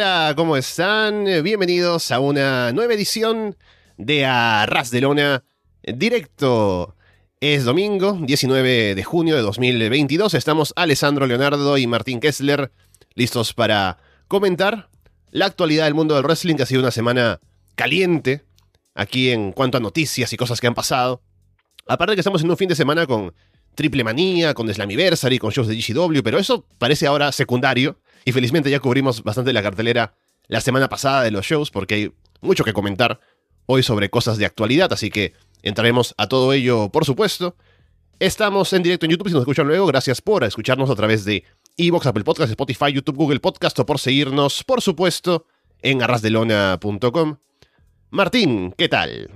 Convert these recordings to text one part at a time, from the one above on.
Hola, ¿cómo están? Bienvenidos a una nueva edición de Arras de Lona directo. Es domingo, 19 de junio de 2022. Estamos Alessandro Leonardo y Martín Kessler listos para comentar la actualidad del mundo del wrestling, que ha sido una semana caliente aquí en cuanto a noticias y cosas que han pasado. Aparte que estamos en un fin de semana con Triple Manía, con Slammiversary, con shows de GCW, pero eso parece ahora secundario y felizmente ya cubrimos bastante la cartelera la semana pasada de los shows porque hay mucho que comentar hoy sobre cosas de actualidad, así que entraremos a todo ello, por supuesto. Estamos en directo en YouTube, si nos escuchan luego, gracias por escucharnos a través de Evox, Apple Podcasts, Spotify, YouTube, Google Podcast o por seguirnos, por supuesto, en arrasdelona.com. Martín, ¿qué tal?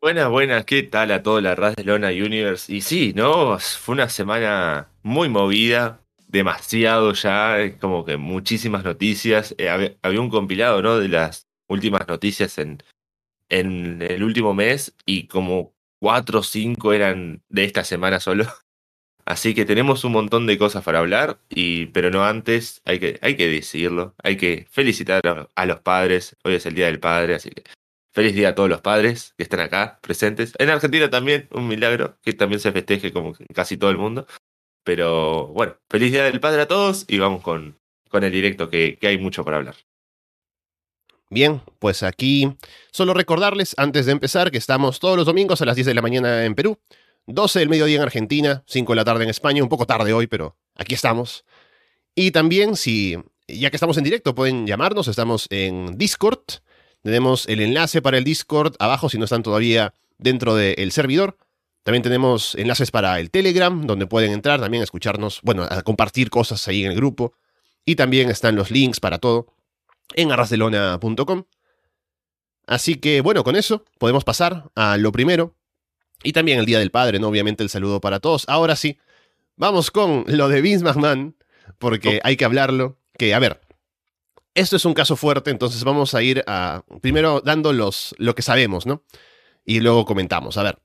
Buenas, buenas, ¿qué tal a todo la Arras de Universe? Y sí, ¿no? Fue una semana muy movida, demasiado ya, como que muchísimas noticias. Eh, había, un compilado, ¿no? De las últimas noticias en, en el último mes y como cuatro o cinco eran de esta semana solo. Así que tenemos un montón de cosas para hablar, y, pero no antes, hay que, hay que decirlo, hay que felicitar a, los padres. Hoy es el Día del Padre, así que feliz día a todos los padres que están acá presentes. En Argentina también, un milagro, que también se festeje como casi todo el mundo. Pero bueno, feliz día del padre a todos y vamos con, con el directo que, que hay mucho para hablar. Bien, pues aquí solo recordarles antes de empezar que estamos todos los domingos a las 10 de la mañana en Perú, 12 del mediodía en Argentina, 5 de la tarde en España, un poco tarde hoy, pero aquí estamos. Y también, si ya que estamos en directo, pueden llamarnos, estamos en Discord. Tenemos el enlace para el Discord abajo si no están todavía dentro del servidor. También tenemos enlaces para el Telegram, donde pueden entrar también a escucharnos, bueno, a compartir cosas ahí en el grupo. Y también están los links para todo en arrasdelona.com. Así que, bueno, con eso podemos pasar a lo primero, y también el Día del Padre, ¿no? Obviamente el saludo para todos. Ahora sí, vamos con lo de Vince McMahon, porque oh. hay que hablarlo. Que, a ver, esto es un caso fuerte, entonces vamos a ir a, primero dando los, lo que sabemos, ¿no? Y luego comentamos. A ver,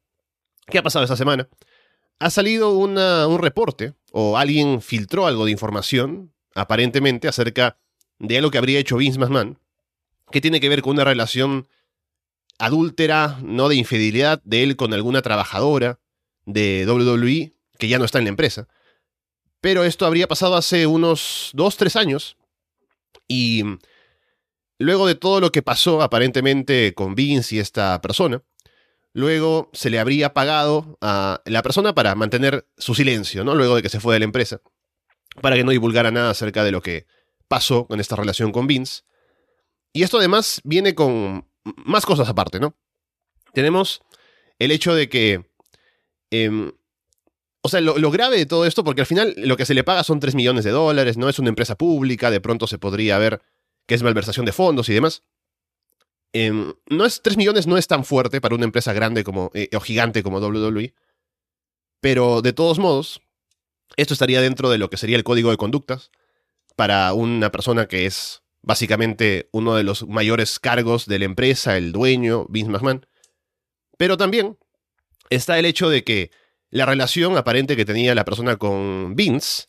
¿qué ha pasado esta semana? Ha salido un reporte, o alguien filtró algo de información, aparentemente, acerca de algo que habría hecho Vince McMahon, que tiene que ver con una relación adúltera, no de infidelidad de él con alguna trabajadora de WWE que ya no está en la empresa. Pero esto habría pasado hace unos 2, 3 años. Y luego de todo lo que pasó aparentemente con Vince y esta persona, luego se le habría pagado a la persona para mantener su silencio, ¿no? Luego de que se fue de la empresa, para que no divulgara nada acerca de lo que pasó con esta relación con Vince. Y esto además viene con más cosas aparte, ¿no? Tenemos el hecho de que... Em, o sea, lo, grave de todo esto, porque al final lo que se le paga son 3 millones de dólares, no es una empresa pública, de pronto se podría ver que es malversación de fondos y demás. Em, no es, 3 millones no es tan fuerte para una empresa grande como, eh, o gigante como WWE, pero de todos modos, esto estaría dentro de lo que sería el código de conductas para una persona que es básicamente uno de los mayores cargos de la empresa, el dueño, Vince McMahon. Pero también está el hecho de que la relación aparente que tenía la persona con Vince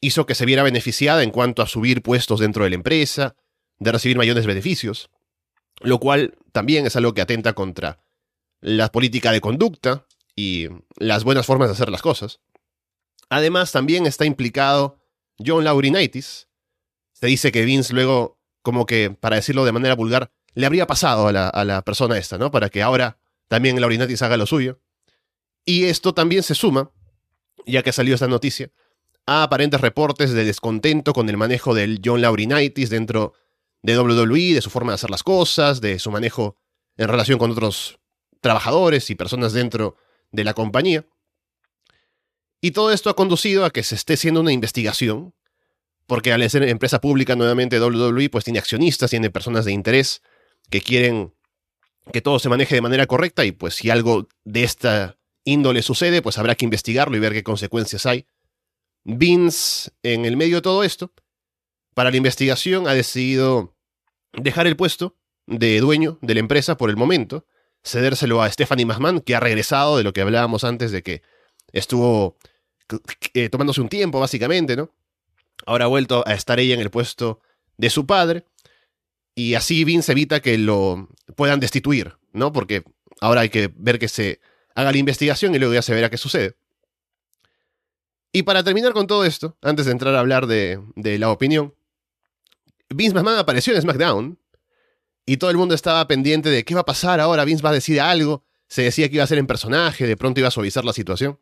hizo que se viera beneficiada en cuanto a subir puestos dentro de la empresa, de recibir mayores beneficios, lo cual también es algo que atenta contra la política de conducta y las buenas formas de hacer las cosas. Además, también está implicado John Laurinaitis, se dice que Vince luego, como que, para decirlo de manera vulgar, le habría pasado a la, persona esta, ¿no? Para que ahora también Laurinatis haga lo suyo. Y esto también se suma, ya que salió esta noticia, a aparentes reportes de descontento con el manejo del John Laurinaitis dentro de WWE, de su forma de hacer las cosas, de su manejo en relación con otros trabajadores y personas dentro de la compañía. Y todo esto ha conducido a que se esté haciendo una investigación porque al ser empresa pública nuevamente WWE pues tiene accionistas, tiene personas de interés que quieren que todo se maneje de manera correcta y pues si algo de esta índole sucede pues habrá que investigarlo y ver qué consecuencias hay. Vince en el medio de todo esto, para la investigación ha decidido dejar el puesto de dueño de la empresa por el momento, cedérselo a Stephanie McMahon, que ha regresado de lo que hablábamos antes de que estuvo eh, tomándose un tiempo, básicamente, ¿no? Ahora ha vuelto a estar ella en el puesto de su padre, y así Vince evita que lo puedan destituir, ¿no? Porque ahora hay que ver que se haga la investigación y luego ya se verá qué sucede. Y para terminar con todo esto, antes de entrar a hablar de la opinión, Vince McMahon apareció en SmackDown y todo el mundo estaba pendiente de qué va a pasar ahora, Vince va a decir algo, se decía que iba a ser en personaje, de pronto iba a suavizar la situación.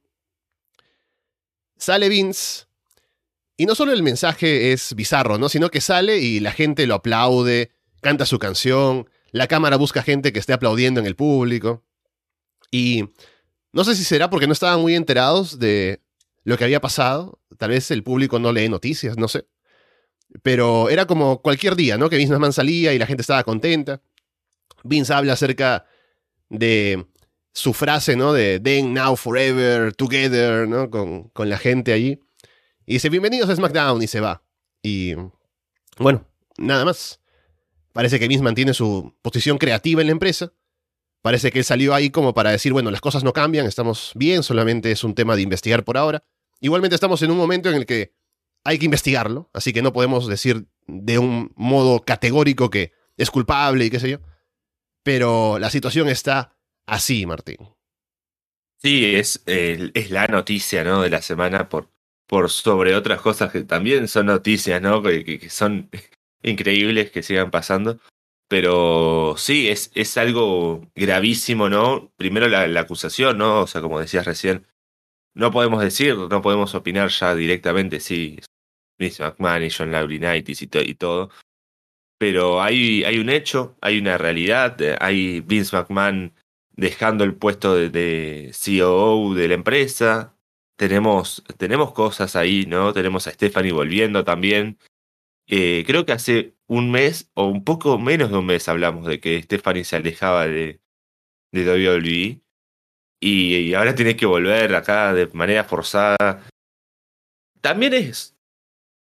Sale Vince y no solo el mensaje es bizarro, ¿no? Sino que sale y la gente lo aplaude, canta su canción, la cámara busca gente que esté aplaudiendo en el público. Y no sé si será porque no estaban muy enterados de lo que había pasado. Tal vez el público no lee noticias, no sé. Pero era como cualquier día, ¿no? Que Vince McMahon salía y la gente estaba contenta. Vince habla acerca de su frase, ¿no? De Then, Now, Forever, Together, ¿no? Con, con la gente allí. Y dice, bienvenidos a SmackDown y se va. Y bueno, nada más. Parece que Vince mantiene su posición creativa en la empresa. Parece que él salió ahí como para decir, bueno, las cosas no cambian, estamos bien, solamente es un tema de investigar por ahora. Igualmente estamos en un momento en el que hay que investigarlo, así que no podemos decir de un modo categórico que es culpable y qué sé yo. Pero la situación está así, Martín. Sí, es, es la noticia ¿no? de la semana por, por sobre otras cosas que también son noticias, ¿no? Que, son increíbles que sigan pasando. Pero sí, es, es algo gravísimo, ¿no? Primero la, acusación, ¿no? O sea, como decías recién, no podemos decir, no podemos opinar ya directamente, sí, Vince McMahon y John Laurinaitis y, y todo. Pero hay, hay un hecho, hay una realidad, hay Vince McMahon dejando el puesto de, de COO de la empresa. Tenemos, tenemos cosas ahí, ¿no? Tenemos a Stephanie volviendo también. Eh, creo que hace un mes o un poco menos de un mes hablamos de que Stephanie se alejaba de, de WWE y ahora tiene que volver acá de manera forzada. También es,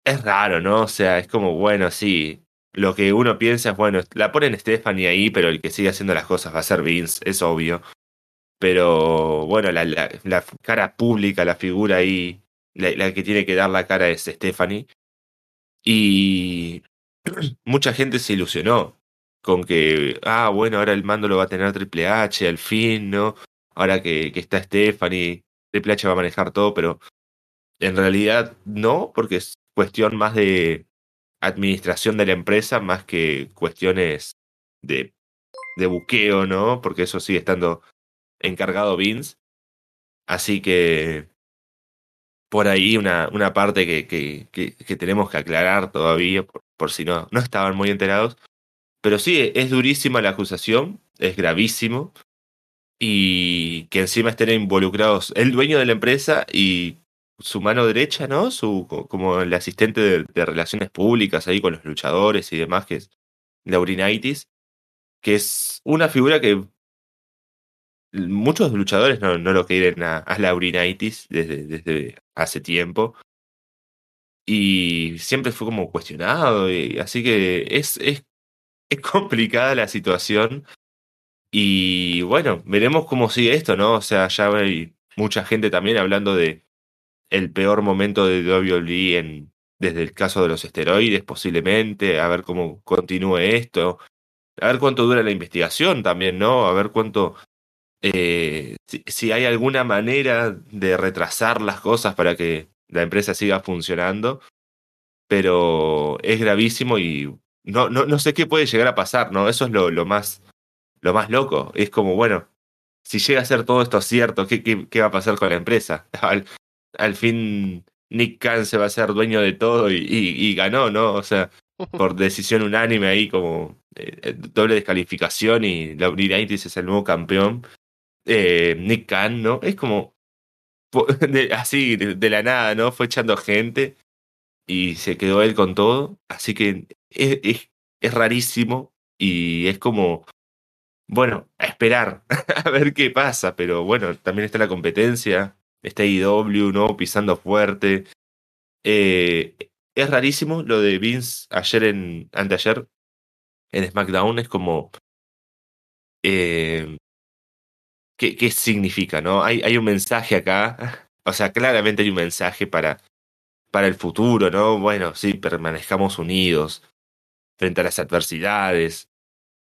es raro, ¿no? O sea, es como, bueno, sí, lo que uno piensa es, bueno, la ponen Stephanie ahí, pero el que sigue haciendo las cosas va a ser Vince, es obvio. Pero bueno, la, la, cara pública, la figura ahí, la, la, que tiene que dar la cara es Stephanie. Y mucha gente se ilusionó con que, ah, bueno, ahora el mando lo va a tener Triple H, al fin, ¿no? Ahora que, que está Stephanie, Triple H va a manejar todo, pero en realidad no, porque cuestión más de administración de la empresa, más que cuestiones de, buqueo, ¿no? Porque eso sigue estando encargado Vince. Así que por ahí una, una parte que, que, que, que tenemos que aclarar todavía, por, por, si no, no estaban muy enterados. Pero sí, es durísima la acusación, es gravísimo. Y que encima estén involucrados el dueño de la empresa y su mano derecha, ¿no? Su, como el asistente de, relaciones públicas ahí con los luchadores y demás, que es Laurinaitis, que es una figura que muchos luchadores no, no lo quieren a, a Laurinaitis desde, desde hace tiempo. Y siempre fue como cuestionado. Y, así que es, es, es complicada la situación. Y bueno, veremos cómo sigue esto, ¿no? O sea, ya hay mucha gente también hablando de el peor momento de WWE en, desde el caso de los esteroides, posiblemente, a ver cómo continúe esto, a ver cuánto dura la investigación también, ¿no? A ver cuánto eh, si, si, hay alguna manera de retrasar las cosas para que la empresa siga funcionando, pero es gravísimo y no, no, no sé qué puede llegar a pasar, ¿no? Eso es lo, lo, más, lo más loco. Es como, bueno, si llega a ser todo esto cierto, ¿qué, qué, qué va a pasar con la empresa? Al, fin Nick Khan se va a ser dueño de todo y, y, y ganó, ¿no? O sea, por decisión unánime ahí como eh, doble descalificación y Laurinaitis es el nuevo campeón eh, Nick Khan, ¿no? Es como de, así, de, de, la nada, ¿no? Fue echando gente y se quedó él con todo. Así que es, es, es rarísimo y es como, bueno, a esperar, a ver qué pasa. Pero bueno, también está la competencia, está IW, ¿no? Pisando fuerte. Eh, es rarísimo lo de Vince ayer en, anteayer en SmackDown, es como... Eh, ¿Qué, qué significa, no? Hay, hay un mensaje acá, o sea, claramente hay un mensaje para, para el futuro, ¿no? Bueno, sí, permanezcamos unidos, frente a las adversidades,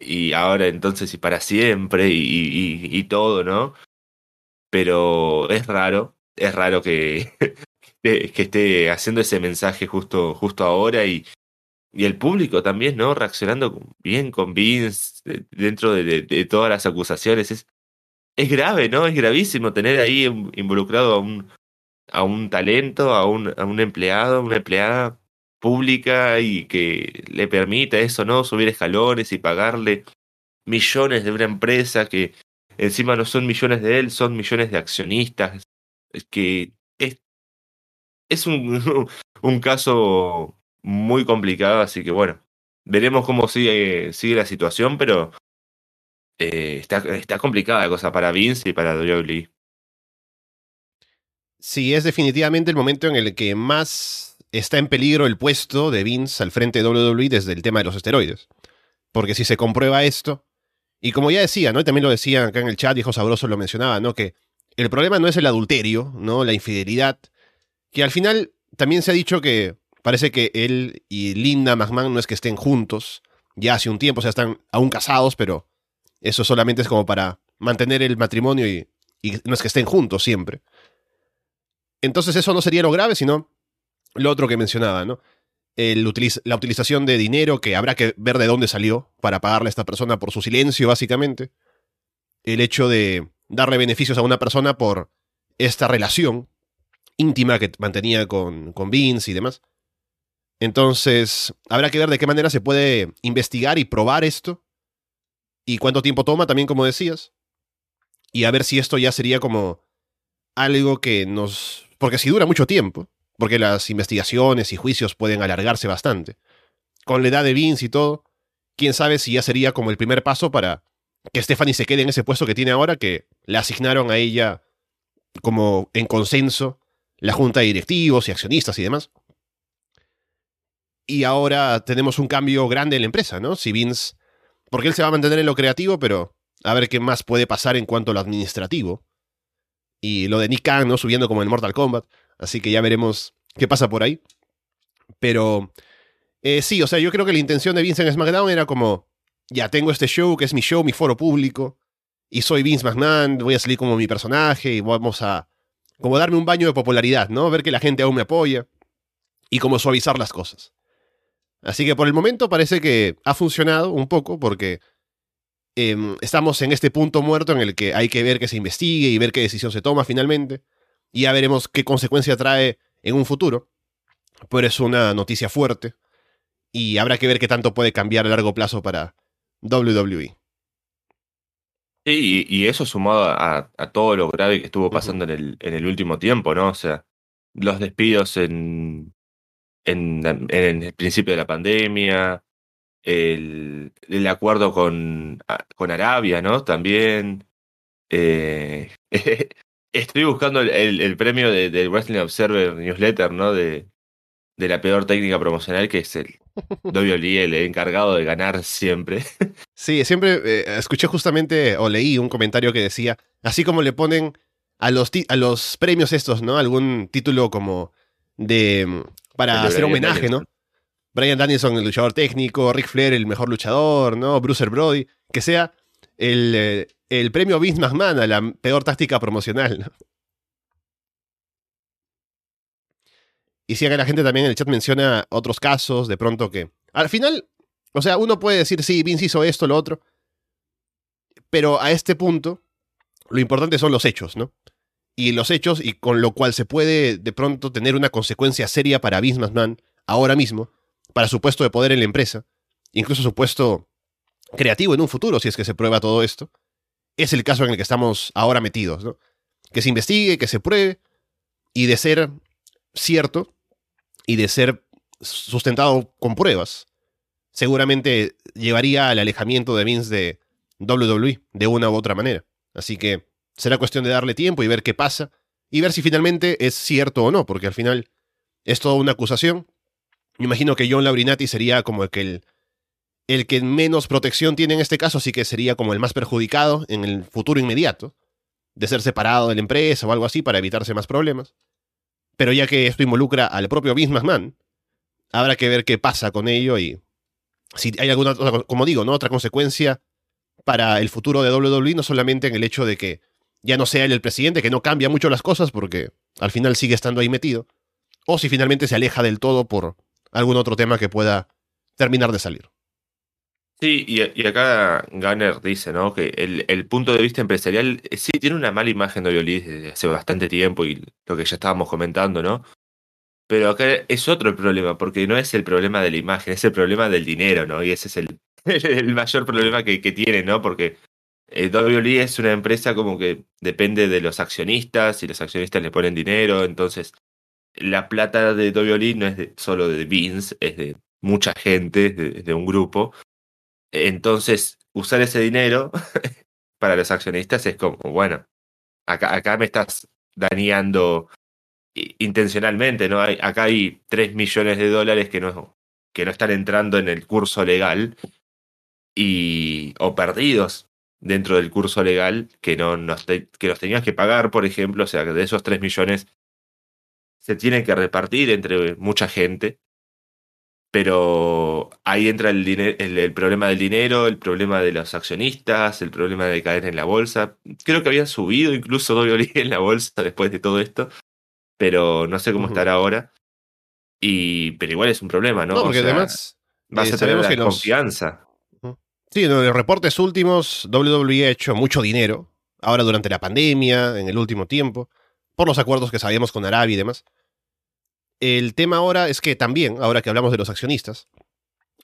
y ahora entonces y para siempre, y, y, todo, ¿no? Pero es raro, es raro que, que esté haciendo ese mensaje justo, justo ahora y, y el público también, ¿no? Reaccionando bien con Vince dentro de, de, todas las acusaciones. Es, es grave, ¿no? Es gravísimo tener ahí involucrado a un, a un talento, a un, a un empleado, a una empleada pública y que le permita eso, ¿no? Subir escalones y pagarle millones de una empresa que encima no son millones de él, son millones de accionistas. Es que es, un caso muy complicado, así que bueno, veremos cómo sigue, sigue la situación, pero eh, está, está complicada la cosa para Vince y para WWE. Sí, es definitivamente el momento en el que más está en peligro el puesto de Vince al frente de WWE desde el tema de los esteroides. Porque si se comprueba esto, y como ya decía, ¿no? Y también lo decía acá en el chat, hijo sabroso lo mencionaba, ¿no? Que el problema no es el adulterio, ¿no? La infidelidad, que al final también se ha dicho que parece que él y Linda McMahon no es que estén juntos ya hace un tiempo, o sea, están aún casados, pero eso solamente es como para mantener el matrimonio y, no es que estén juntos siempre. Entonces eso no sería lo grave, sino lo otro que mencionaba, ¿no? La utilización de dinero que habrá que ver de dónde salió para pagarle a esta persona por su silencio, básicamente. El hecho de darle beneficios a una persona por esta relación íntima que mantenía con, con Vince y demás. Entonces, habrá que ver de qué manera se puede investigar y probar esto. Y cuánto tiempo toma, también como decías. Y a ver si esto ya sería como algo que nos... Porque si dura mucho tiempo, porque las investigaciones y juicios pueden alargarse bastante. Con la edad de Vince y todo, quién sabe si ya sería como el primer paso para que Stephanie se quede en ese puesto que tiene ahora, que le asignaron a ella como en consenso la junta de directivos y accionistas y demás y ahora tenemos un cambio grande en la empresa, ¿no? Si Vince, porque él se va a mantener en lo creativo, pero a ver qué más puede pasar en cuanto a lo administrativo. Y lo de Nick Khan, ¿no? Subiendo como en Mortal Kombat. Así que ya veremos qué pasa por ahí. Pero eh, sí, o sea, yo creo que la intención de Vince en SmackDown era como, ya tengo este show, que es mi show, mi foro público, y soy Vince McMahon, voy a salir como mi personaje y vamos a como darme un baño de popularidad, ¿no? Ver que la gente aún me apoya y como suavizar las cosas. Así que por el momento parece que ha funcionado un poco porque em, estamos en este punto muerto en el que hay que ver que se investigue y ver qué decisión se toma finalmente. Y ya veremos qué consecuencia trae en un futuro. Pero es una noticia fuerte y habrá que ver qué tanto puede cambiar a largo plazo para WWE. Sí, y, eso sumado a, todo lo grave que estuvo pasando en, el, en el último tiempo, ¿no? O sea, los despidos en, en, el principio de la pandemia, el, el acuerdo con, con, Arabia, ¿no? También. Eh, estoy buscando el, el, premio del de Wrestling Observer Newsletter, ¿no? De, de la peor técnica promocional, que es el WWE, el encargado de ganar siempre. Sí, siempre eh, escuché justamente o leí un comentario que decía, así como le ponen a los, a los premios estos, ¿no? Algún título como de para hacer homenaje, ¿no? Brian Danielson, el luchador técnico, Rick Flair, el mejor luchador, ¿no? Bruce Brody, que sea el, eh, el premio Vince McMahon a la peor táctica promocional. Y si que la gente también en el chat menciona otros casos, de pronto que. Al final, o sea, uno puede decir, sí, Vince hizo esto, lo otro. Pero a este punto, lo importante son los hechos, ¿no? y los hechos y con lo cual se puede de pronto tener una consecuencia seria para Vince McMahon ahora mismo, para su puesto de poder en la empresa, incluso su puesto creativo en un futuro, si es que se prueba todo esto, es el caso en el que estamos ahora metidos, ¿no? Que se investigue, que se pruebe, y de ser cierto, y de ser sustentado con pruebas, seguramente llevaría al alejamiento de Vince de WWE de una u otra manera. Así que Será cuestión de darle tiempo y ver qué pasa, y ver si finalmente es cierto o no, porque al final es toda una acusación. Me imagino que John Laurinati sería como el que, el, el que menos protección tiene en este caso, así que sería como el más perjudicado en el futuro inmediato, de ser separado de la empresa o algo así para evitarse más problemas. Pero ya que esto involucra al propio Vince McMahon, habrá que ver qué pasa con ello y si hay alguna, como digo, ¿no? otra consecuencia para el futuro de WWE, no solamente en el hecho de que ya no sea él el presidente, que no cambia mucho las cosas porque al final sigue estando ahí metido, o si finalmente se aleja del todo por algún otro tema que pueda terminar de salir. Sí, y, acá Gunner dice, ¿no? Que el, punto de vista empresarial eh, sí tiene una mala imagen de Violis desde hace bastante tiempo y lo que ya estábamos comentando, ¿no? Pero acá es otro el problema, porque no es el problema de la imagen, es el problema del dinero, ¿no? Y ese es el, el mayor problema que, que, tiene, ¿no? Porque eh, WWE es una empresa como que depende de los accionistas y los accionistas le ponen dinero, entonces la plata de WWE no es de, solo de Vince, es de mucha gente, de, de un grupo. Entonces, usar ese dinero para los accionistas es como, bueno, acá, acá me estás dañando intencionalmente, ¿no? Hay, acá hay 3 millones de dólares que no, que no están entrando en el curso legal y, o perdidos dentro del curso legal que, no, nos que los tenías que pagar, por ejemplo, o sea, que de esos 3 millones se tienen que repartir entre mucha gente, pero ahí entra el, el, problema del dinero, el problema de los accionistas, el problema de caer en la bolsa. Creo que había subido incluso doble en la bolsa después de todo esto, pero no sé cómo estará ahora. Y, pero igual es un problema, ¿no? No, porque además vas a eh, tener la confianza. Sí, en los reportes últimos, WWE ha hecho mucho dinero, ahora durante la pandemia, en el último tiempo, por los acuerdos que sabíamos con Arabia y demás. El tema ahora es que también, ahora que hablamos de los accionistas,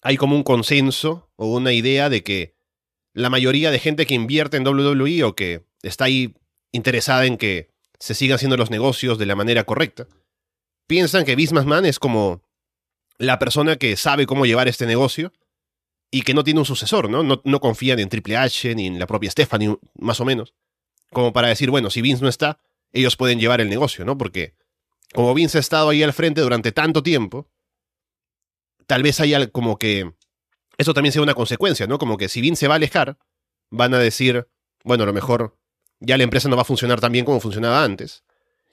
hay como un consenso o una idea de que la mayoría de gente que invierte en WWE o que está ahí interesada en que se sigan haciendo los negocios de la manera correcta, piensan que Vince McMahon es como la persona que sabe cómo llevar este negocio y que no tiene un sucesor, ¿no? No, no confían en Triple H ni en la propia Stephanie, más o menos. Como para decir, bueno, si Vince no está, ellos pueden llevar el negocio, ¿no? Porque como Vince ha estado ahí al frente durante tanto tiempo, tal vez haya como que eso también sea una consecuencia, ¿no? Como que si Vince se va a alejar, van a decir, bueno, a lo mejor ya la empresa no va a funcionar tan bien como funcionaba antes.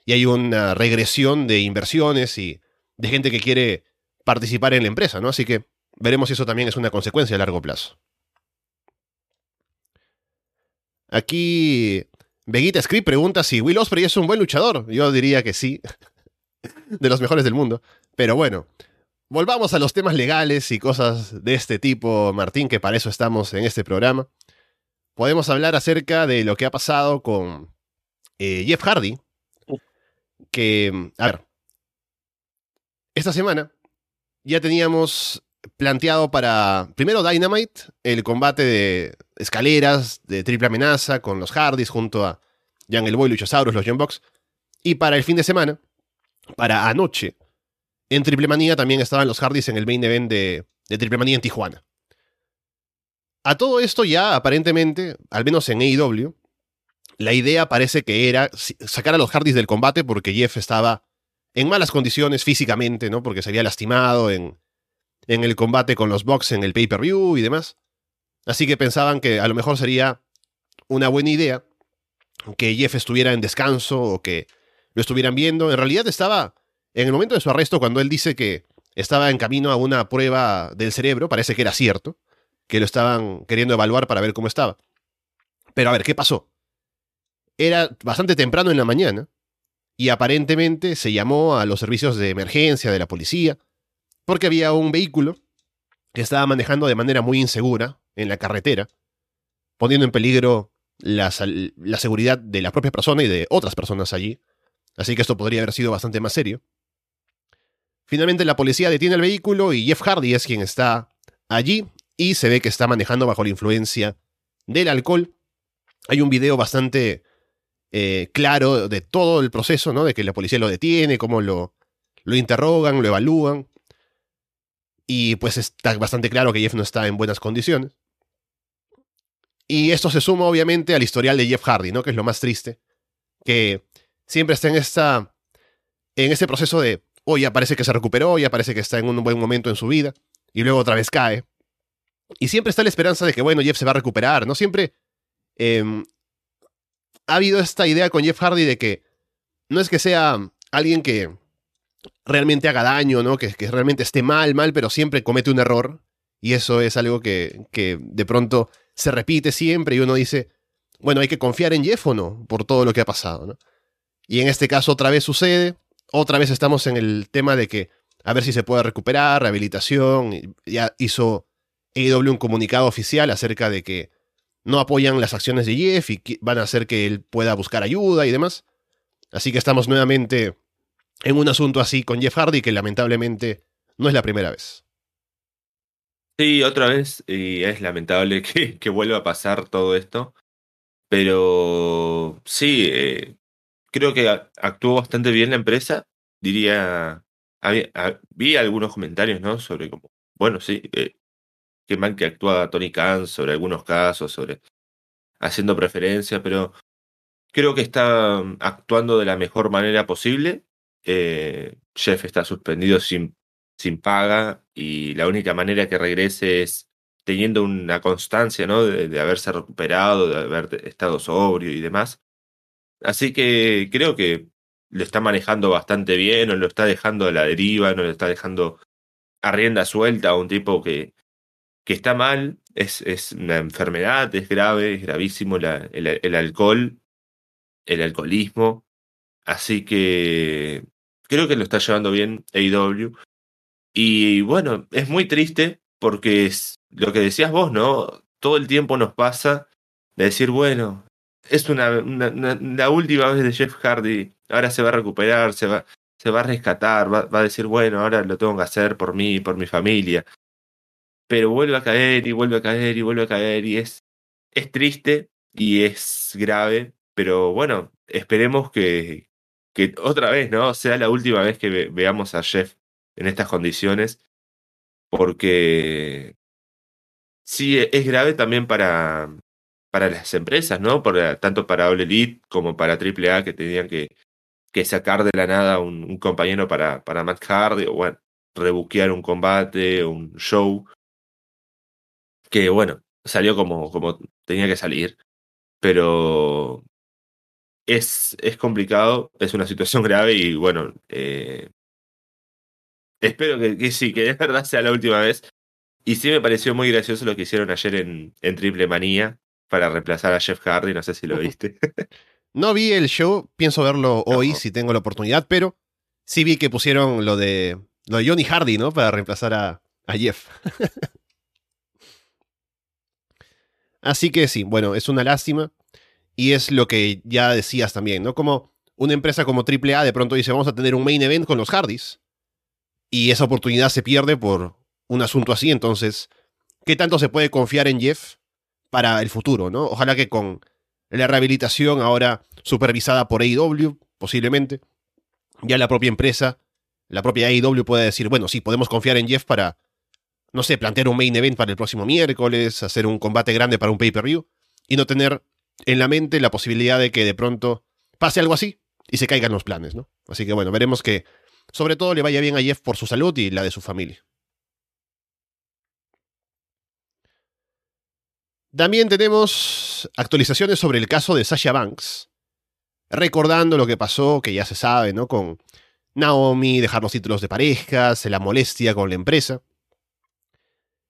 Y hay una regresión de inversiones y de gente que quiere participar en la empresa, ¿no? Así que Veremos si eso también es una consecuencia a largo plazo. Aquí Veguita Script pregunta si Will Osprey es un buen luchador. Yo diría que sí. De los mejores del mundo. Pero bueno, volvamos a los temas legales y cosas de este tipo, Martín, que para eso estamos en este programa. Podemos hablar acerca de lo que ha pasado con eh, Jeff Hardy. Que, a ver, esta semana ya teníamos planteado para, primero Dynamite, el combate de escaleras, de triple amenaza, con los Hardys junto a Jungle Boy, Luchasaurus, los Young Bucks. Y para el fin de semana, para anoche, en Triple Manía también estaban los Hardys en el main event de, Triple Manía en Tijuana. A todo esto ya, aparentemente, al menos en AEW, la idea parece que era sacar a los Hardys del combate porque Jeff estaba en malas condiciones físicamente, ¿no? Porque se había lastimado en, en el combate con los Bucks en el pay-per-view y demás. Así que pensaban que a lo mejor sería una buena idea que Jeff estuviera en descanso o que lo estuvieran viendo. En realidad estaba en el momento de su arresto cuando él dice que estaba en camino a una prueba del cerebro, parece que era cierto, que lo estaban queriendo evaluar para ver cómo estaba. Pero a ver, ¿qué pasó? Era bastante temprano en la mañana y aparentemente se llamó a los servicios de emergencia de la policía porque había un vehículo que estaba manejando de manera muy insegura en la carretera, poniendo en peligro la, seguridad de la propia persona y de otras personas allí. Así que esto podría haber sido bastante más serio. Finalmente la policía detiene el vehículo y Jeff Hardy es quien está allí y se ve que está manejando bajo la influencia del alcohol. Hay un video bastante eh, claro de todo el proceso, ¿no? De que la policía lo detiene, cómo lo, lo interrogan, lo evalúan. Y pues está bastante claro que Jeff no está en buenas condiciones. Y esto se suma obviamente al historial de Jeff Hardy, ¿no? Que es lo más triste. Que siempre está en esta. en este proceso de. Hoy ya parece que se recuperó, ya parece que está en un buen momento en su vida. Y luego otra vez cae. Y siempre está la esperanza de que, bueno, Jeff se va a recuperar, ¿no? Siempre. Em, ha habido esta idea con Jeff Hardy de que no es que sea alguien que realmente haga daño, ¿no? Que, que realmente esté mal, mal, pero siempre comete un error Y eso es algo que, que de pronto se repite siempre y uno dice, bueno, hay que confiar en Jeff o no, por todo lo que ha pasado, ¿no? Y en este caso otra vez sucede, otra vez estamos en el tema de que a ver si se puede recuperar, rehabilitación, ya hizo AEW un comunicado oficial acerca de que no apoyan las acciones de Jeff y van a hacer que él pueda buscar ayuda y demás. Así que estamos nuevamente en un asunto así con Jeff Hardy que lamentablemente no es la primera vez. Sí, otra vez, y es lamentable que, que vuelva a pasar todo esto. Pero sí, eh, creo que actuó bastante bien la empresa. Diría, vi algunos comentarios, ¿no? Sobre cómo, bueno, sí, eh, qué mal que actúa Tony Khan sobre algunos casos, sobre haciendo preferencia, pero creo que está mm, actuando de la mejor manera posible. Eh, Jeff está suspendido sin, sin paga y la única manera que regrese es teniendo una constancia, ¿no? De, haberse recuperado, de haber estado sobrio y demás. Así que creo que lo está manejando bastante bien, no lo está dejando a la deriva, no lo está dejando a rienda suelta a un tipo que, que está mal, es, es una enfermedad, es grave, es gravísimo el, el alcohol, el alcoholismo. Así que creo que lo está llevando bien AEW. Y bueno, es muy triste porque es lo que decías vos, ¿no? Todo el tiempo nos pasa de decir, bueno, es una, la última vez de Jeff Hardy, ahora se va a recuperar, se va, se va a rescatar, va, va, a decir, bueno, ahora lo tengo que hacer por mí, por mi familia. Pero vuelve a caer y vuelve a caer y vuelve a caer y es, es triste y es grave, pero bueno, esperemos que, que otra vez, ¿no? Sea la última vez que veamos a Jeff en estas condiciones, porque sí e, es grave también para, para las empresas, ¿no? tanto para All Elite como para AAA que tenían que, que sacar de la nada un, un compañero para, para Matt Hardy, o bueno, rebuquear un combate, un show, que bueno, salió como, como tenía que salir, pero es, es complicado, es una situación grave y bueno, eh, espero que, que, sí, que de verdad sea la última vez. Y sí me pareció muy gracioso lo que hicieron ayer en, en Triple Manía para reemplazar a Jeff Hardy, no sé si lo viste. no vi el show, pienso verlo hoy si tengo la oportunidad, pero sí vi que pusieron lo de, lo de Johnny Hardy, ¿no? Para reemplazar a, a Jeff. Así que sí, bueno, es una lástima. Y es lo que ya decías también, ¿no? Como una empresa como AAA de pronto dice, vamos a tener un main event con los Hardys. Y esa oportunidad se pierde por un asunto así. Entonces, ¿qué tanto se puede confiar en Jeff para el futuro, ¿no? Ojalá que con la rehabilitación ahora supervisada por AEW, posiblemente, ya la propia empresa, la propia AEW pueda decir, bueno, sí, podemos confiar en Jeff para, no sé, plantear un main event para el próximo miércoles, hacer un combate grande para un pay-per-view, y no tener en la mente la posibilidad de que de pronto pase algo así y se caigan los planes, ¿no? Así que bueno, veremos que sobre todo le vaya bien a Jeff por su salud y la de su familia. También tenemos actualizaciones sobre el caso de Sasha Banks, recordando lo que pasó, que ya se sabe, ¿no? Con Naomi, dejar los títulos de parejas, la molestia con la empresa.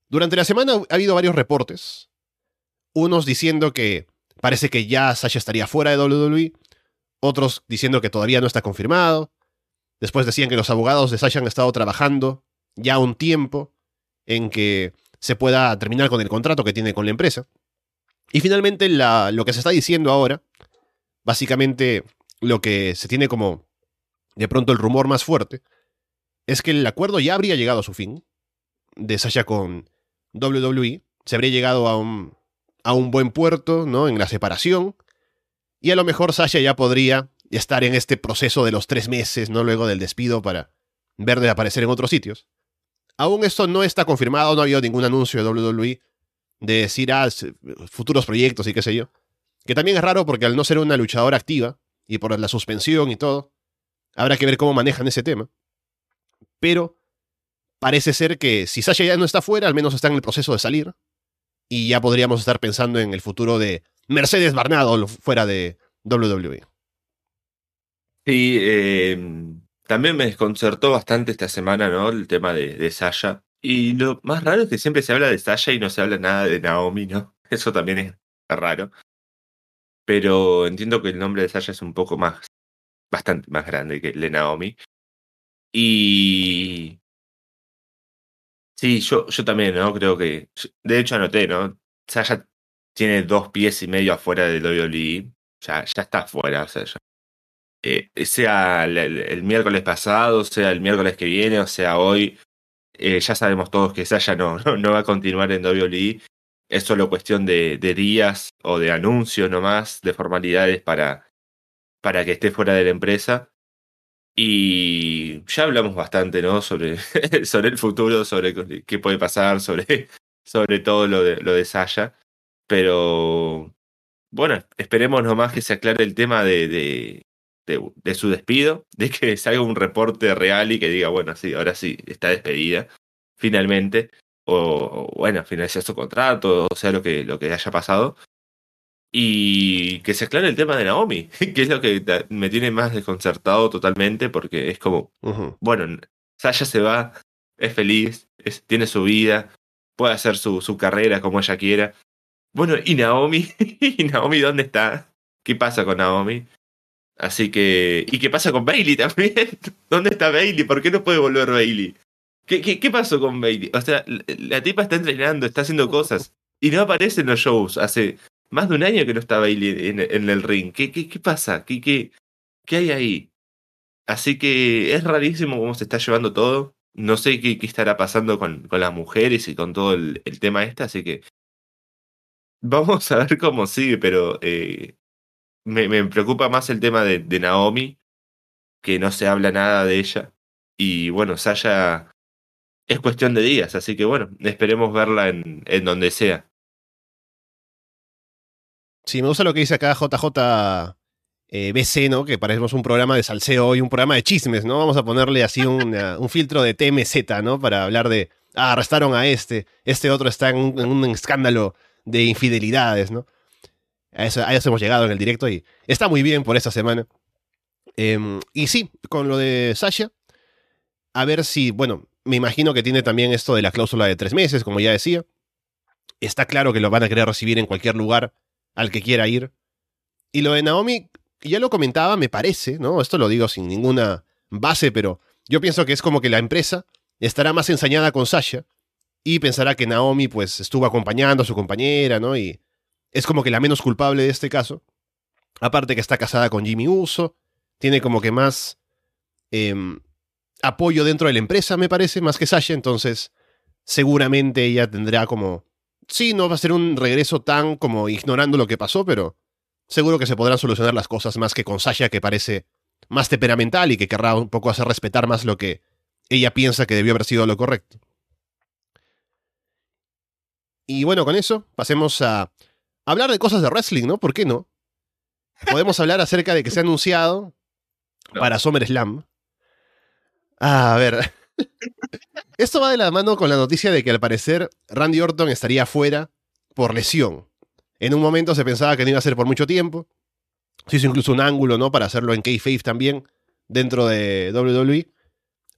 Durante la semana ha habido varios reportes, unos diciendo que Parece que ya Sasha estaría fuera de WWE. Otros diciendo que todavía no está confirmado. Después decían que los abogados de Sasha han estado trabajando ya un tiempo en que se pueda terminar con el contrato que tiene con la empresa. Y finalmente lo que se está diciendo ahora, básicamente lo que se tiene como de pronto el rumor más fuerte, es que el acuerdo ya habría llegado a su fin de Sasha con WWE. Se habría llegado a un a un buen puerto, ¿no? En la separación. Y a lo mejor Sasha ya podría estar en este proceso de los tres meses, ¿no? Luego del despido para ver de aparecer en otros sitios. Aún esto no está confirmado, no ha habido ningún anuncio de WWE de decir, ah, futuros proyectos y qué sé yo. Que también es raro porque al no ser una luchadora activa, y por la suspensión y todo, habrá que ver cómo manejan ese tema. Pero parece ser que si Sasha ya no está fuera, al menos está en el proceso de salir, y ya podríamos estar pensando en el futuro de Mercedes Barnado fuera de WWE. Sí, em, también me desconcertó bastante esta semana, ¿no? El tema de, Sasha Y lo más raro es que siempre se habla de Sasha y no se habla nada de Naomi, ¿no? Eso también es raro. Pero entiendo que el nombre de Sasha es un poco más, bastante más grande que el de Naomi. Y Sí, yo, yo también, ¿no? Creo que. De hecho, anoté, ¿no? Sasha tiene dos pies y medio afuera del WWE. Ya, ya está afuera, o sea, ya. Eh, sea el, miércoles pasado, sea el miércoles que viene, o sea hoy, eh, ya sabemos todos que Sasha no, no, va a continuar en WWE. Es solo cuestión de, días o de anuncios nomás, de formalidades para, para que esté fuera de la empresa. Y ya hablamos bastante, ¿no? Sobre, sobre el futuro, sobre qué puede pasar, sobre, sobre todo lo de, lo de Sasha. Pero bueno, esperemos nomás que se aclare el tema de, de, su despido, de que salga un reporte real y que diga, bueno, sí, ahora sí, está despedida, finalmente. O, bueno, finalizar su contrato, o sea, lo que, lo que haya pasado. Y que se aclare el tema de Naomi, que es lo que me tiene más desconcertado totalmente, porque es como, bueno, Sasha se va, es feliz, tiene su vida, puede hacer su, su carrera como ella quiera. Bueno, ¿y Naomi? ¿Y Naomi dónde está? ¿Qué pasa con Naomi? Así que. ¿Y qué pasa con Bailey también? ¿Dónde está Bailey? ¿Por qué no puede volver Bailey? ¿Qué, qué, qué pasó con Bailey? O sea, la tipa está entrenando, está haciendo cosas. Y no aparece en los shows. Hace más de un año que no está Bailey en, el ring. ¿Qué, qué, qué pasa? ¿Qué, qué, ¿Qué hay ahí? Así que es rarísimo cómo se está llevando todo. No sé qué, qué estará pasando con, con, las mujeres y con todo el, el, tema este, así que vamos a ver cómo sigue, pero eh, me, me, preocupa más el tema de, Naomi, que no se habla nada de ella. Y bueno, Sasha es cuestión de días, así que bueno, esperemos verla en, en donde sea. Sí, me gusta lo que dice acá JJ eh, BC, ¿no? Que parecemos un programa de salseo y un programa de chismes, ¿no? Vamos a ponerle así un, un filtro de TMZ, ¿no? Para hablar de, ah, arrestaron a este, este otro está en un escándalo de infidelidades, ¿no? A eso, hemos llegado en el directo y está muy bien por esta semana. Eh, y sí, con lo de Sasha, a ver si, bueno, me imagino que tiene también esto de la cláusula de tres meses, como ya decía. Está claro que lo van a querer recibir en cualquier lugar al que quiera ir. Y lo de Naomi, ya lo comentaba, me parece, ¿no? Esto lo digo sin ninguna base, pero yo pienso que es como que la empresa estará más ensañada con Sasha y pensará que Naomi pues estuvo acompañando a su compañera, ¿no? Y es como que la menos culpable de este caso. Aparte que está casada con Jimmy Uso, tiene como que más eh, apoyo dentro de la empresa, me parece, más que Sasha, entonces seguramente ella tendrá como sí, no va a ser un regreso tan como ignorando lo que pasó, pero seguro que se podrán solucionar las cosas más que con Sasha, que parece más temperamental y que querrá un poco hacer respetar más lo que ella piensa que debió haber sido lo correcto. Y bueno, con eso pasemos a hablar de cosas de wrestling, ¿no? ¿Por qué no? Podemos hablar acerca de que se ha anunciado para SummerSlam. Ah, a ver. Esto va de la mano con la noticia de que al parecer Randy Orton estaría fuera por lesión. En un momento se pensaba que no iba a ser por mucho tiempo. Se hizo incluso un ángulo, ¿no? Para hacerlo en K-Faith también, dentro de WWE.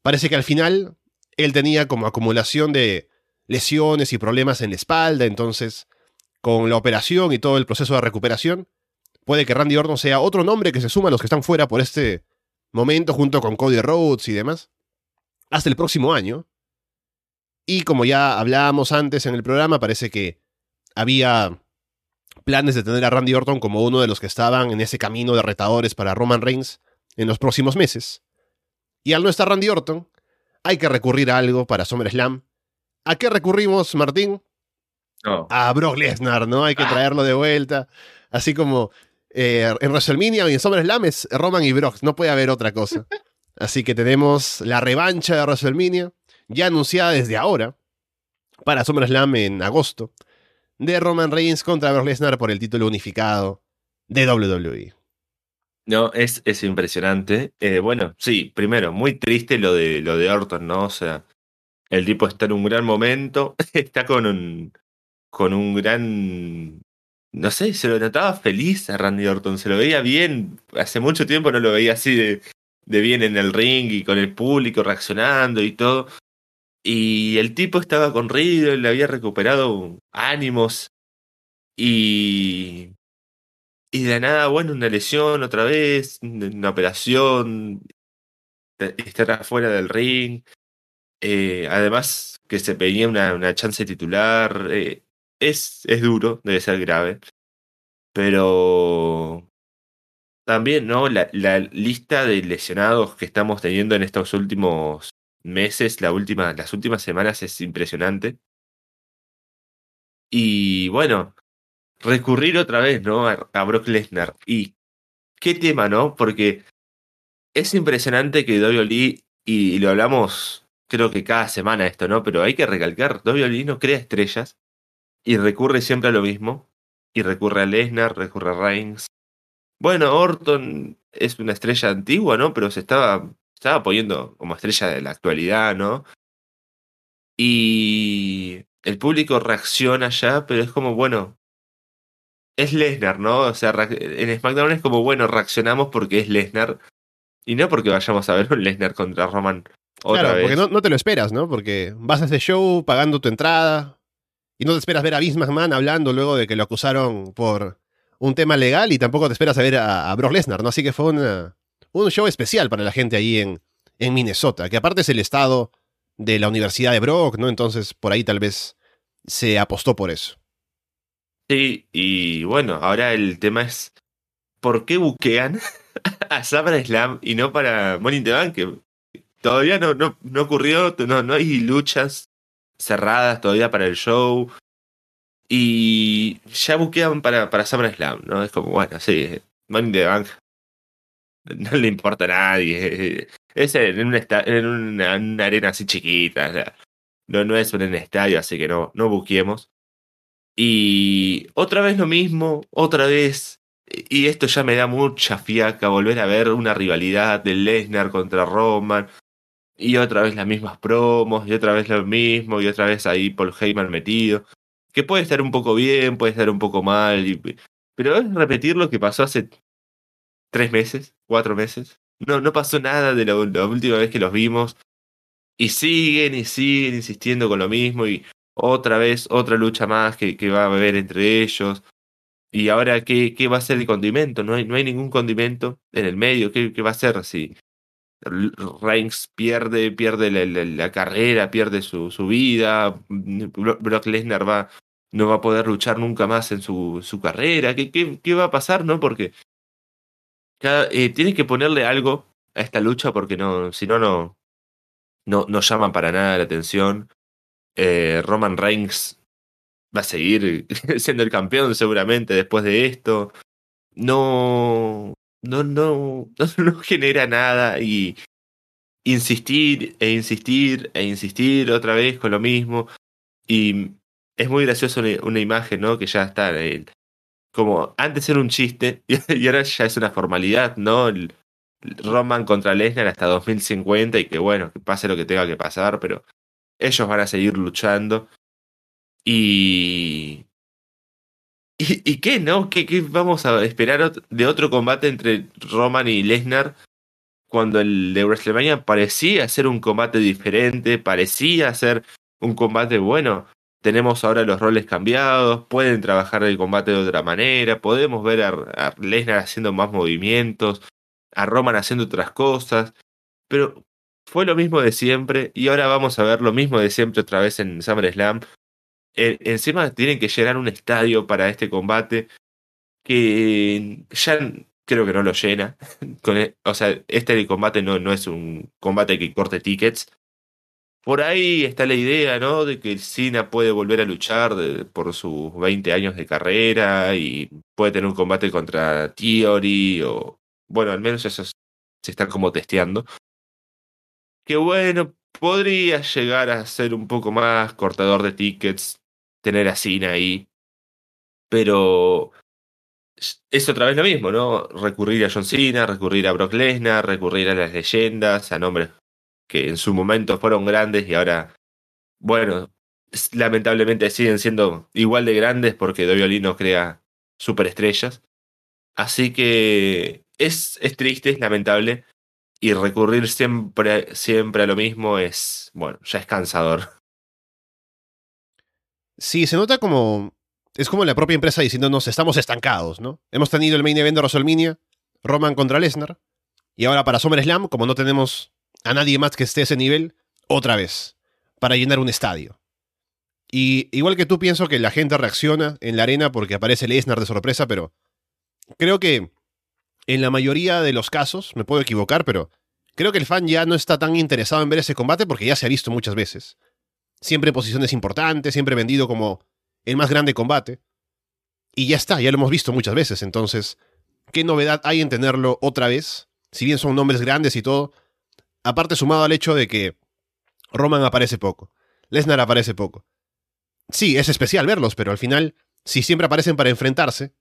Parece que al final él tenía como acumulación de lesiones y problemas en la espalda, entonces con la operación y todo el proceso de recuperación, puede que Randy Orton sea otro nombre que se suma a los que están fuera por este momento junto con Cody Rhodes y demás hasta el próximo año. Y como ya hablábamos antes en el programa, parece que había planes de tener a Randy Orton como uno de los que estaban en ese camino de retadores para Roman Reigns en los próximos meses. Y al no estar Randy Orton, hay que recurrir a algo para SummerSlam. ¿A qué recurrimos, Martín? A Brock Lesnar, ¿no? Hay que ah. traerlo de vuelta. Así como eh, en WrestleMania y en SummerSlam es Roman y Brock, no puede haber otra cosa. Así que tenemos la revancha de WrestleMania, ya anunciada desde ahora, para SummerSlam en agosto, de Roman Reigns contra Brock Lesnar por el título unificado de WWE. No, es, es impresionante. Eh, bueno, sí, primero, muy triste lo de, lo de Orton, ¿no? O sea, el tipo está en un gran momento, está con un, con un gran... No sé, se lo notaba feliz a Randy Orton, se lo veía bien. Hace mucho tiempo no lo veía así de, de bien en el ring y con el público reaccionando y todo. Y el tipo estaba con Riddle, le había recuperado ánimos. Y. Y de nada, bueno, una lesión otra vez, una operación, estar afuera del ring. Eh, además, que se pedía una, una chance titular. Eh, es, es duro, debe ser grave. Pero también, ¿no? La, la, lista de lesionados que estamos teniendo en estos últimos meses, la última, las últimas semanas es impresionante. Y bueno, recurrir otra vez, ¿no? A, a Brock Lesnar. Y qué tema, ¿no? Porque es impresionante que WWE, y lo hablamos creo que cada semana esto, ¿no? Pero hay que recalcar, WWE no crea estrellas y recurre siempre a lo mismo. Y recurre a Lesnar, recurre a Reigns. Bueno, Orton es una estrella antigua, ¿no? Pero se estaba, estaba poniendo como estrella de la actualidad, ¿no? Y el público reacciona ya, pero es como, bueno, es Lesnar, ¿no? O sea, en SmackDown es como, bueno, reaccionamos porque es Lesnar. Y no porque vayamos a ver un Lesnar contra Roman otra claro, vez. porque no, no, te lo esperas, ¿no? Porque vas a ese show pagando tu entrada y no te esperas ver a Vince McMahon hablando luego de que lo acusaron por un tema legal y tampoco te esperas a ver a, a Brock Lesnar, ¿no? Así que fue un show especial para la gente ahí en, en Minnesota, que aparte es el estado de la Universidad de Brock, ¿no? Entonces por ahí tal vez se apostó por eso. Sí, y bueno, ahora el tema es ¿por qué buquean a SummerSlam y no para Money in the Bank? Que todavía no, no, no ocurrió, no, no hay luchas cerradas todavía para el show. Y ya buquean para, para SummerSlam, ¿no? Es como, bueno, sí, Money Bank no le importa a nadie. Es en una, en una, arena así chiquita. No, no es un estadio, así que no, no. Y otra vez lo mismo, otra vez. Y esto ya me da mucha fiaca volver a ver una rivalidad de Lesnar contra Roman. Y otra vez las mismas promos, y otra vez lo mismo, y otra vez ahí Paul Heyman metido. Que puede estar un poco bien, puede estar un poco mal. Pero es repetir lo que pasó hace tres meses, cuatro meses. No, no pasó nada de la, última vez que los vimos. Y siguen y siguen insistiendo con lo mismo. Y otra vez, otra lucha más que, que va a haber entre ellos. Y ahora, ¿qué, ¿qué va a ser el condimento? No hay, no hay ningún condimento en el medio. ¿Qué, qué va a ser si Reigns pierde, pierde la, carrera, pierde su, vida? Brock Lesnar va, no va a poder luchar nunca más en su, su carrera. ¿Qué, qué, va a pasar? ¿No? Porque cada, eh, que ponerle algo a esta lucha porque no, si no, no, no, no llaman para nada la atención. Eh, Roman Reigns va a seguir siendo el campeón seguramente después de esto. No, no, no, no, no genera nada y insistir e insistir e insistir otra vez con lo mismo. Y es muy gracioso una, imagen, ¿no? Que ya está como antes era un chiste y ahora ya es una formalidad, ¿no? El, Roman contra Lesnar hasta 2050 y que bueno, que pase lo que tenga que pasar, pero ellos van a seguir luchando. Y. ¿Y, qué, no? ¿Qué, ¿Qué, vamos a esperar de otro combate entre Roman y Lesnar? Cuando el de WrestleMania parecía ser un combate diferente, parecía ser un combate bueno. Tenemos ahora los roles cambiados, pueden trabajar el combate de otra manera, podemos ver a, a Lesnar haciendo más movimientos, a Roman haciendo otras cosas, pero fue lo mismo de siempre y ahora vamos a ver lo mismo de siempre otra vez en SummerSlam. Eh, encima tienen que llenar un estadio para este combate que ya creo que no lo llena. El, o sea, este combate no, no es un combate que corte tickets. Por ahí está la idea, ¿no? De que Cena puede volver a luchar por sus 20 años de carrera y puede tener un combate contra Theory o... Bueno, al menos eso se está como testeando que bueno, podría llegar a ser un poco más cortador de tickets, tener a Cena ahí, pero es otra vez lo mismo, ¿no? Recurrir a John Cena, recurrir a Brock Lesnar, recurrir a las leyendas, a nombres que en su momento fueron grandes y ahora, bueno, lamentablemente siguen siendo igual de grandes porque WWE no crea superestrellas. Así que es, es triste, es lamentable, y recurrir siempre, siempre a lo mismo es, bueno, ya es cansador. Sí, se nota como. Es como la propia empresa diciéndonos estamos estancados, ¿no? Hemos tenido el main event de WrestleMania, Roman contra Lesnar, y ahora para SummerSlam, como no tenemos a nadie más que esté a ese nivel, otra vez, para llenar un estadio. Y igual que tú pienso que la gente reacciona en la arena porque aparece Lesnar de sorpresa, pero creo que en la mayoría de los casos, me puedo equivocar, pero creo que el fan ya no está tan interesado en ver ese combate porque ya se ha visto muchas veces. Siempre en posiciones importantes, siempre vendido como el más grande combate. Y ya está, ya lo hemos visto muchas veces, entonces, ¿qué novedad hay en tenerlo otra vez? Si bien son nombres grandes y todo, aparte sumado al hecho de que Roman aparece poco, Lesnar aparece poco. Sí, es especial verlos, pero al final, si siempre aparecen para enfrentarse,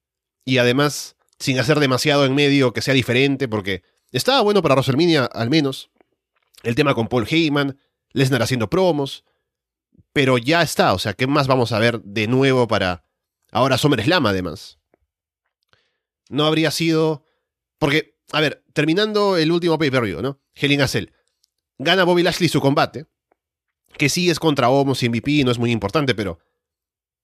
y además sin hacer demasiado en medio que sea diferente, porque estaba bueno para WrestleMania al menos, el tema con Paul Heyman, Lesnar haciendo promos, pero ya está, o sea, ¿qué más vamos a ver de nuevo para ahora SummerSlam además? No habría sido... Porque, a ver, terminando el último pay-per-view, ¿no? Helen Cell. Gana Bobby Lashley su combate, que sí es contra Omos MVP, no es muy importante, pero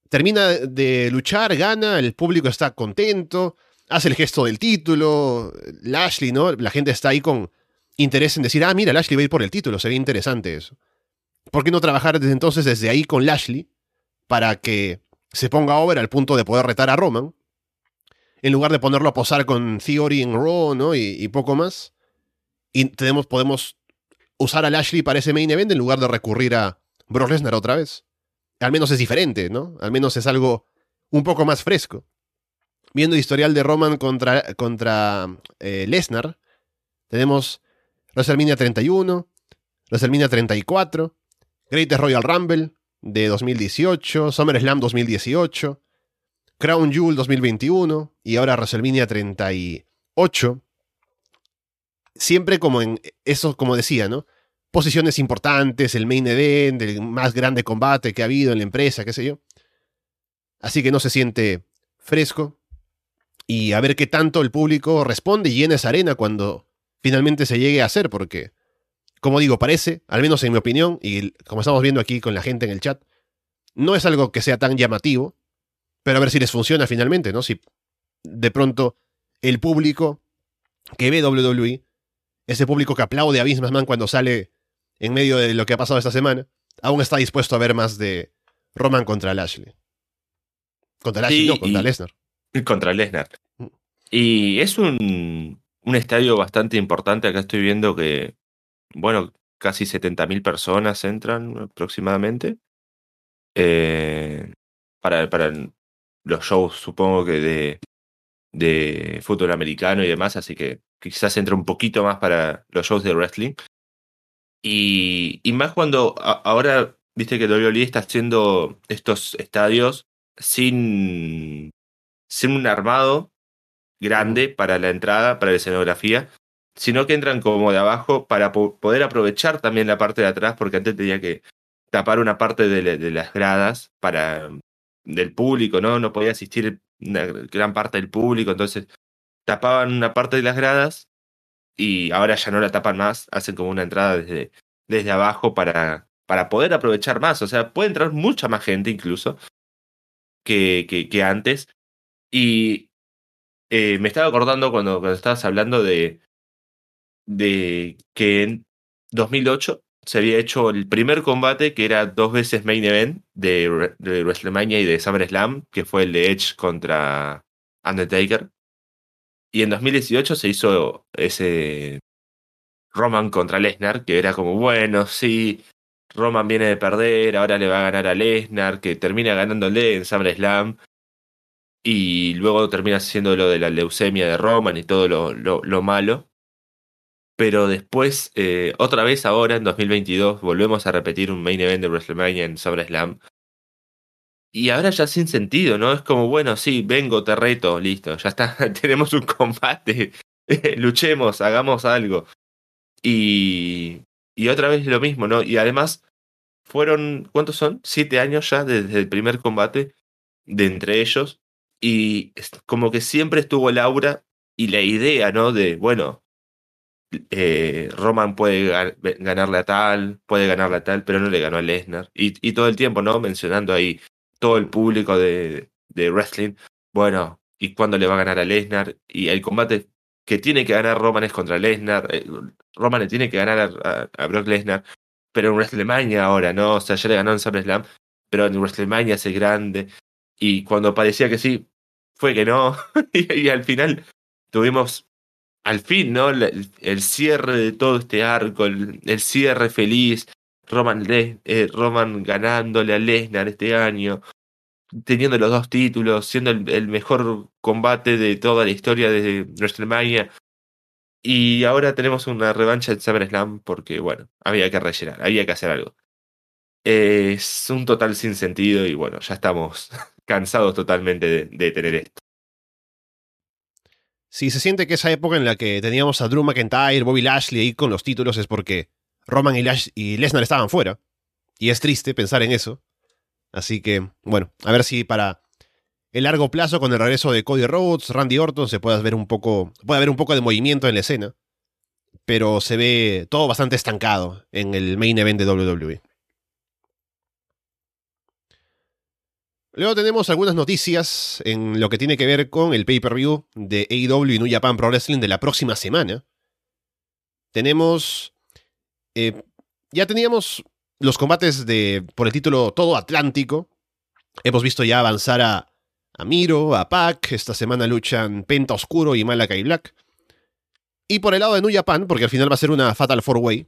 termina de luchar, gana, el público está contento, hace el gesto del título, Lashley, ¿no? La gente está ahí con interés en decir, ah, mira, Lashley va a ir por el título, sería interesante eso. ¿Por qué no trabajar desde entonces desde ahí con Lashley para que se ponga over al punto de poder retar a Roman? En lugar de ponerlo a posar con Theory en Raw, ¿no? Y, poco más. Y tenemos, podemos usar a Lashley para ese main event en lugar de recurrir a Brock Lesnar otra vez. Al menos es diferente, ¿no? Al menos es algo un poco más fresco. Viendo el historial de Roman contra, contra eh, Lesnar, tenemos WrestleMania 31, WrestleMania 34, Greatest Royal Rumble de 2018, SummerSlam 2018, Crown Jewel 2021 y ahora WrestleMania 38. Siempre como en eso, como decía, ¿no? Posiciones importantes, el main event, el más grande combate que ha habido en la empresa, qué sé yo. Así que no se siente fresco. Y a ver qué tanto el público responde y llena esa arena cuando finalmente se llegue a hacer, porque como digo, parece, al menos en mi opinión, y como estamos viendo aquí con la gente en el chat, no es algo que sea tan llamativo, pero a ver si les funciona finalmente, ¿no? Si de pronto el público que ve WWE, ese público que aplaude a Vince McMahon cuando sale en medio de lo que ha pasado esta semana, aún está dispuesto a ver más de Roman contra Lashley. Contra Lashley, no, contra Lesnar. Contra Lesnar. Mm. Y es un, un estadio bastante importante. Acá estoy viendo que bueno, casi 70.000 personas entran aproximadamente. Eh, para, para los shows, supongo que de, de fútbol americano y demás, así que quizás entre un poquito más para los shows de wrestling. Y, y más cuando ahora, viste que WWE está haciendo estos estadios sin, sin un armado grande para la entrada, para la escenografía, sino que entran como de abajo para poder aprovechar también la parte de atrás, porque antes tenía que tapar una parte de, las gradas para del público, ¿no? No podía asistir una gran parte del público, entonces tapaban una parte de las gradas y ahora ya no la tapan más, hacen como una entrada desde, desde abajo para, para poder aprovechar más, o sea, puede entrar mucha más gente incluso que, que, antes. Y eh, me estaba acordando cuando estabas hablando de, de que en 2008 se había hecho el primer combate que era dos veces main event de, de WrestleMania y de SummerSlam, que fue el de Edge contra Undertaker. Y en 2018 se hizo ese Roman contra Lesnar, que era como, bueno, sí, Roman viene de perder, ahora le va a ganar a Lesnar, que termina ganándole en SummerSlam. Y luego termina siendo lo de la leucemia de Roman y todo lo, lo, lo malo pero después, eh, otra vez ahora, en 2022, volvemos a repetir un main event de WrestleMania en SummerSlam. Y ahora ya sin sentido, ¿no? Es como, bueno, sí, vengo, te reto, listo, ya está, tenemos un combate, luchemos, hagamos algo. Y, y otra vez lo mismo, ¿no? Y además, fueron, ¿cuántos son? Siete años ya desde el primer combate de entre ellos. Y como que siempre estuvo el aura y la idea, ¿no? De, bueno, eh, Roman puede ganarle a tal, puede ganarle a tal, pero no le ganó a Lesnar. Y, todo el tiempo, ¿no? Mencionando ahí todo el público de, wrestling. Bueno, ¿y cuándo le va a ganar a Lesnar? Y el combate que tiene que ganar Roman es contra Lesnar. Eh, Roman le tiene que ganar a, a, Brock Lesnar. Pero en WrestleMania ahora, ¿no? O sea, ya le ganó en SummerSlam, pero en WrestleMania es grande. Y cuando parecía que sí, fue que no. y, al final tuvimos al fin, ¿no? El, cierre de todo este arco, el, cierre feliz, Roman, eh, Roman ganándole a Lesnar este año, teniendo los dos títulos, siendo el, mejor combate de toda la historia de WrestleMania. Y ahora tenemos una revancha de SummerSlam porque, bueno, había que rellenar, había que hacer algo. Es un total sin sentido y bueno, ya estamos cansados totalmente de, de tener esto. Si se siente que esa época en la que teníamos a Drew McIntyre, Bobby Lashley ahí con los títulos es porque Roman y, y Lesnar estaban fuera. Y es triste pensar en eso. Así que, bueno, a ver si para el largo plazo, con el regreso de Cody Rhodes, Randy Orton, se pueda ver un poco. puede haber un poco de movimiento en la escena. Pero se ve todo bastante estancado en el main event de WWE. Luego tenemos algunas noticias en lo que tiene que ver con el pay-per-view de AEW y New Japan Pro Wrestling de la próxima semana. Tenemos... Eh, ya teníamos los combates de, por el título Todo Atlántico. Hemos visto ya avanzar a, Miro, a Pac. Esta semana luchan Penta Oscuro y Malakai Black. Y por el lado de New Japan, porque al final va a ser una Fatal Four Way,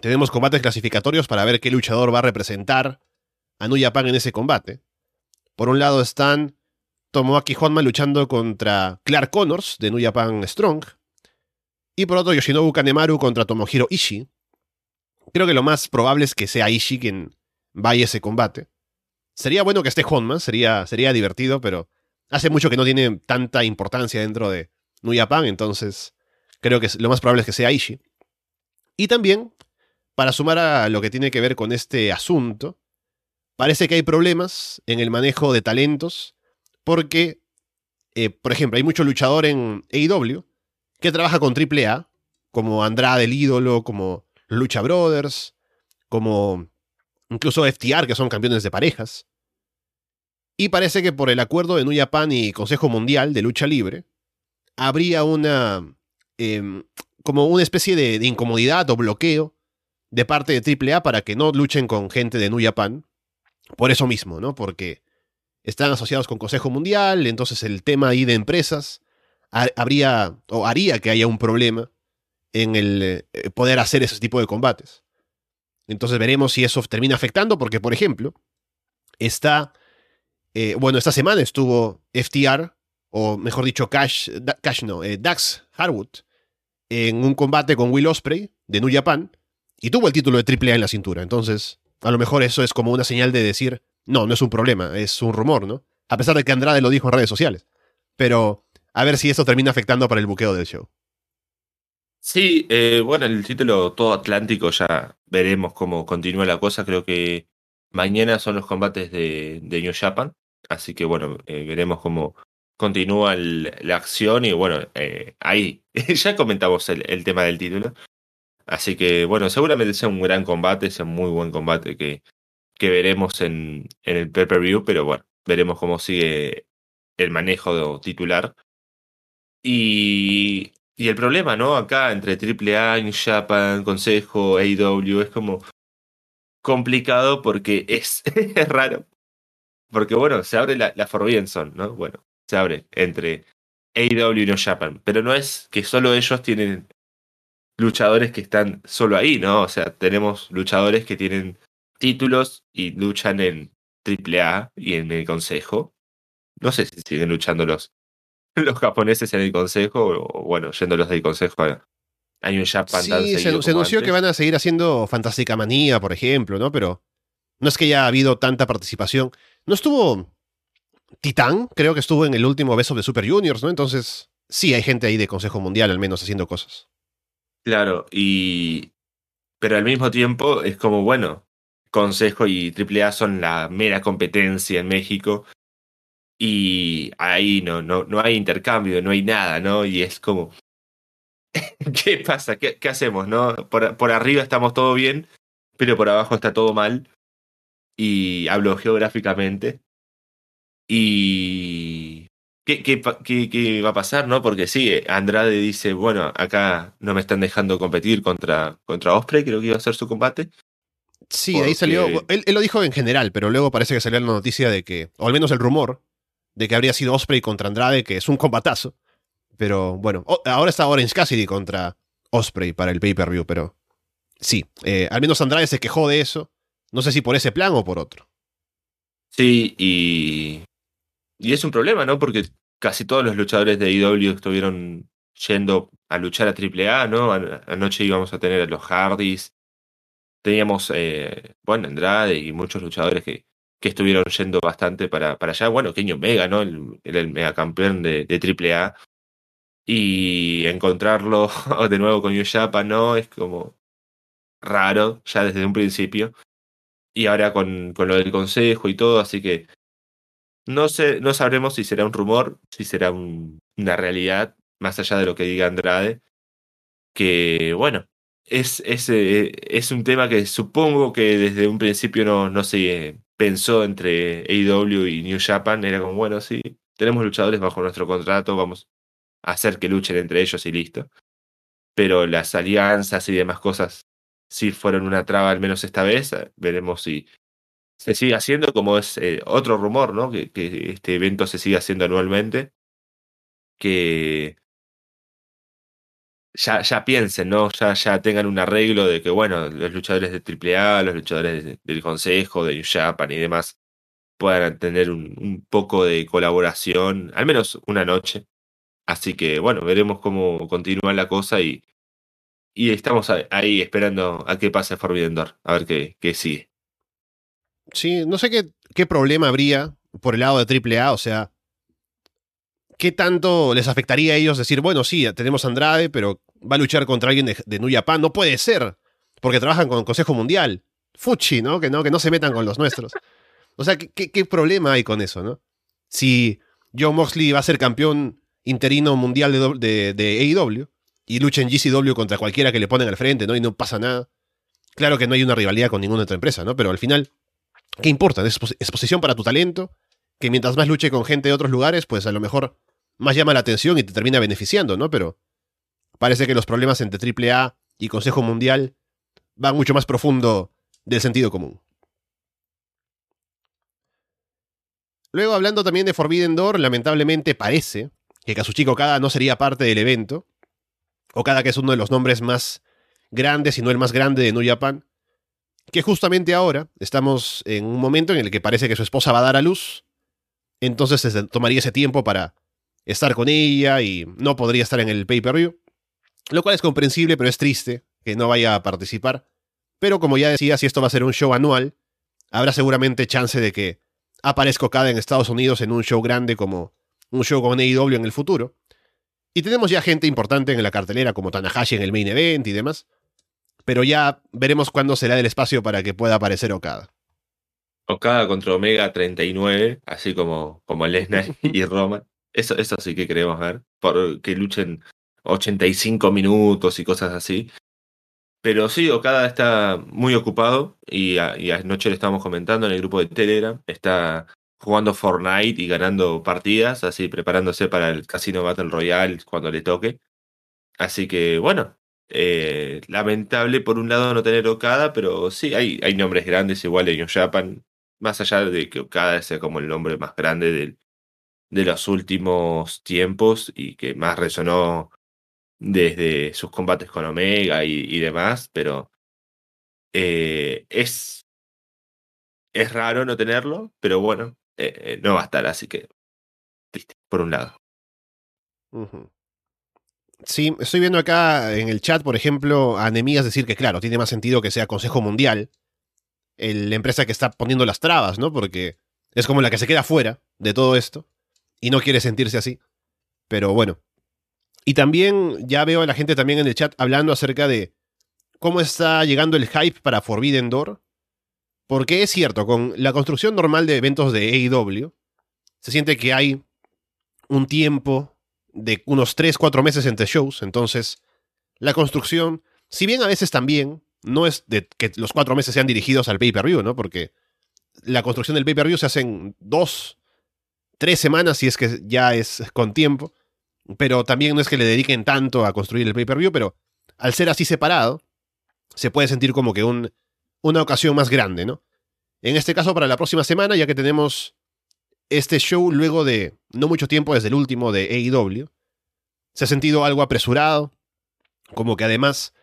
tenemos combates clasificatorios para ver qué luchador va a representar a New Japan en ese combate. Por un lado están Tomoaki Honma luchando contra Clark Connors de New Japan Strong. Y por otro, Yoshinobu Kanemaru contra Tomohiro Ishii. Creo que lo más probable es que sea Ishii quien vaya ese combate. Sería bueno que esté Honma, sería, sería divertido, pero hace mucho que no tiene tanta importancia dentro de New Japan, entonces creo que lo más probable es que sea Ishii. Y también, para sumar a lo que tiene que ver con este asunto, parece que hay problemas en el manejo de talentos porque, eh, por ejemplo, hay mucho luchador en AEW que trabaja con AAA, como Andrade el ídolo, como Lucha Brothers, como incluso FTR, que son campeones de parejas. Y parece que por el acuerdo de New Japan y Consejo Mundial de Lucha Libre, habría una. Em, como una especie de, de, incomodidad o bloqueo de parte de AAA para que no luchen con gente de New Japan por eso mismo, ¿no? Porque están asociados con Consejo Mundial, entonces el tema ahí de empresas habría o haría que haya un problema en el eh, poder hacer ese tipo de combates. Entonces veremos si eso termina afectando, porque por ejemplo, está, eh, bueno, esta semana estuvo FTR, o mejor dicho, Cash, Cash no, eh, Dax Harwood, en un combate con Will Osprey de New Japan, y tuvo el título de AAA en la cintura. Entonces, a lo mejor eso es como una señal de decir, no, no es un problema, es un rumor, ¿no? A pesar de que Andrade lo dijo en redes sociales. Pero a ver si eso termina afectando para el buqueo del show. Sí, eh, bueno, el título Todo Atlántico ya veremos cómo continúa la cosa. Creo que mañana son los combates de, New Japan. Así que bueno, eh, veremos cómo continúa la acción. Y bueno, eh, ahí ya comentamos el, tema del título. Así que bueno, seguramente sea un gran combate, sea un muy buen combate que, que veremos en, en el pay-per-view, pero bueno, veremos cómo sigue el manejo titular. Y, y el problema, ¿no? Acá entre AAA, New Japan, Consejo, AEW, es como complicado porque es, es raro. Porque bueno, se abre la, la Forbidden Zone, ¿no? Bueno, se abre entre AEW y New Japan. Pero no es que solo ellos tienen luchadores que están solo ahí, ¿no? O sea, tenemos luchadores que tienen títulos y luchan en AAA y en el Consejo. No sé si siguen luchando los, los japoneses en el Consejo o, bueno, yendo los del Consejo hay un Japan Sí, se, se anunció que van a seguir haciendo Fantástica Manía, por ejemplo, ¿no? Pero no es que haya habido tanta participación. No estuvo Titán, creo que estuvo en el último beso de Super Juniors, ¿no? Entonces, sí hay gente ahí de Consejo Mundial al menos haciendo cosas. Claro, y. Pero al mismo tiempo es como, bueno, Consejo y AAA son la mera competencia en México. Y ahí no, no, no hay intercambio, no hay nada, ¿no? Y es como. ¿qué pasa? ¿Qué, qué hacemos? ¿no? Por, por arriba estamos todo bien, pero por abajo está todo mal. Y hablo geográficamente. Y. ¿Qué, qué, qué- qué va a pasar, no? Porque sí, eh, Andrade dice, bueno, acá no me están dejando competir contra, contra Osprey, creo que iba a ser su combate. Sí, de ahí salió. Él, él lo dijo en general, pero luego parece que salió la noticia de que, o al menos el rumor, de que habría sido Osprey contra Andrade, que es un combatazo. Pero bueno, ahora está Orange Cassidy contra Osprey para el pay-per-view, pero sí, eh, al menos Andrade se quejó de eso. No sé si por ese plan o por otro. Sí, y. Y es un problema, ¿no? Porque casi todos los luchadores de IW estuvieron yendo a luchar a AAA, ¿no? An- Anoche íbamos a tener a los Hardys. Teníamos, eh, bueno, Andrade y muchos luchadores que, que estuvieron yendo bastante para, para allá. Bueno, Kenny Omega, ¿no? El, el megacampeón de, AAA. Y encontrarlo de nuevo con New ¿no? Es como raro, ya desde un principio. Y ahora con, con lo del consejo y todo, así que no sé, no sabremos si será un rumor, si será un- una realidad, más allá de lo que diga Andrade. Que bueno, es, eh, es un tema que supongo que desde un principio no, no se pensó entre AEW y New Japan. Era como, bueno, sí, tenemos luchadores bajo nuestro contrato, vamos a hacer que luchen entre ellos y listo. Pero las alianzas y demás cosas sí fueron una traba, al menos esta vez. Veremos si se sigue haciendo, como es eh, otro rumor, ¿no? Que, este evento se sigue haciendo anualmente. Que ya, ya piensen, ¿no? Ya, ya tengan un arreglo de que, bueno, los luchadores de AAA, los luchadores de- del Consejo, de New Japan y demás, puedan tener un, un poco de colaboración, al menos una noche. Así que, bueno, veremos cómo continúa la cosa y, y estamos ahí esperando a que pase Forbidden Door, a ver qué, qué sigue. Sí, no sé qué, qué problema habría por el lado de AAA, o sea, ¿qué tanto les afectaría a ellos decir, bueno, sí, tenemos Andrade, pero va a luchar contra alguien de, de New Japan? No puede ser, porque trabajan con el Consejo Mundial. Fuchi, ¿no? Que no, que no se metan con los nuestros. O sea, ¿qué, qué, problema hay con eso, no? Si John Moxley va a ser campeón interino mundial de, de AEW y lucha en GCW contra cualquiera que le ponen al frente, ¿no? Y no pasa nada. Claro que no hay una rivalidad con ninguna otra empresa, ¿no? Pero al final, ¿qué importa? Es expos- exposición para tu talento, que mientras más luche con gente de otros lugares, pues a lo mejor más llama la atención y te termina beneficiando, ¿no? Pero parece que los problemas entre AAA y Consejo Mundial van mucho más profundo del sentido común. Luego, hablando también de Forbidden Door, lamentablemente parece que Kazuchika Okada no sería parte del evento. Okada, que es uno de los nombres más grandes, si no el más grande de New Japan, que justamente ahora estamos en un momento en el que parece que su esposa va a dar a luz, entonces se tomaría ese tiempo para estar con ella y no podría estar en el pay-per-view, lo cual es comprensible, pero es triste que no vaya a participar. Pero como ya decía, si esto va a ser un show anual, habrá seguramente chance de que aparezca Okada en Estados Unidos en un show grande como un show con AEW en el futuro. Y tenemos ya gente importante en la cartelera como Tanahashi en el main event y demás. Pero ya veremos cuándo será el espacio para que pueda aparecer Okada. Okada contra Omega 39, así como, como Lesnar y Roman. Eso, eso sí que queremos ver. Por que luchen 85 minutos y cosas así. Pero sí, Okada está muy ocupado y, a- y anoche le estábamos comentando en el grupo de Telegram. Está jugando Fortnite y ganando partidas, así preparándose para el Casino Battle Royale cuando le toque. Así que bueno, eh, lamentable por un lado no tener Okada, pero sí, hay, hay nombres grandes igual en New Japan. Más allá de que Okada sea como el nombre más grande del- de los últimos tiempos y que más resonó desde sus combates con Omega y, demás, pero eh, es, es raro no tenerlo, pero bueno, eh, no va a estar, así que triste, por un lado. Sí, estoy viendo acá en el chat, por ejemplo, a Anemías decir que, claro, tiene más sentido que sea Consejo Mundial, la empresa que está poniendo las trabas, ¿no? Porque es como la que se queda fuera de todo esto y no quiere sentirse así. Pero bueno. Y también ya veo a la gente también en el chat hablando acerca de cómo está llegando el hype para Forbidden Door. Porque es cierto, con la construcción normal de eventos de AEW, se siente que hay un tiempo de unos 3, 4 meses entre shows, entonces la construcción, si bien a veces también, no es de que los cuatro meses sean dirigidos al pay-per-view, ¿no? Porque la construcción del pay-per-view se hace en dos, tres semanas si es que ya es con tiempo. Pero también no es que le dediquen tanto a construir el pay-per-view, pero al ser así separado, se puede sentir como que un, una ocasión más grande, ¿no? En este caso, para la próxima semana, ya que tenemos este show luego de no mucho tiempo desde el último de AEW, se ha sentido algo apresurado, como que además,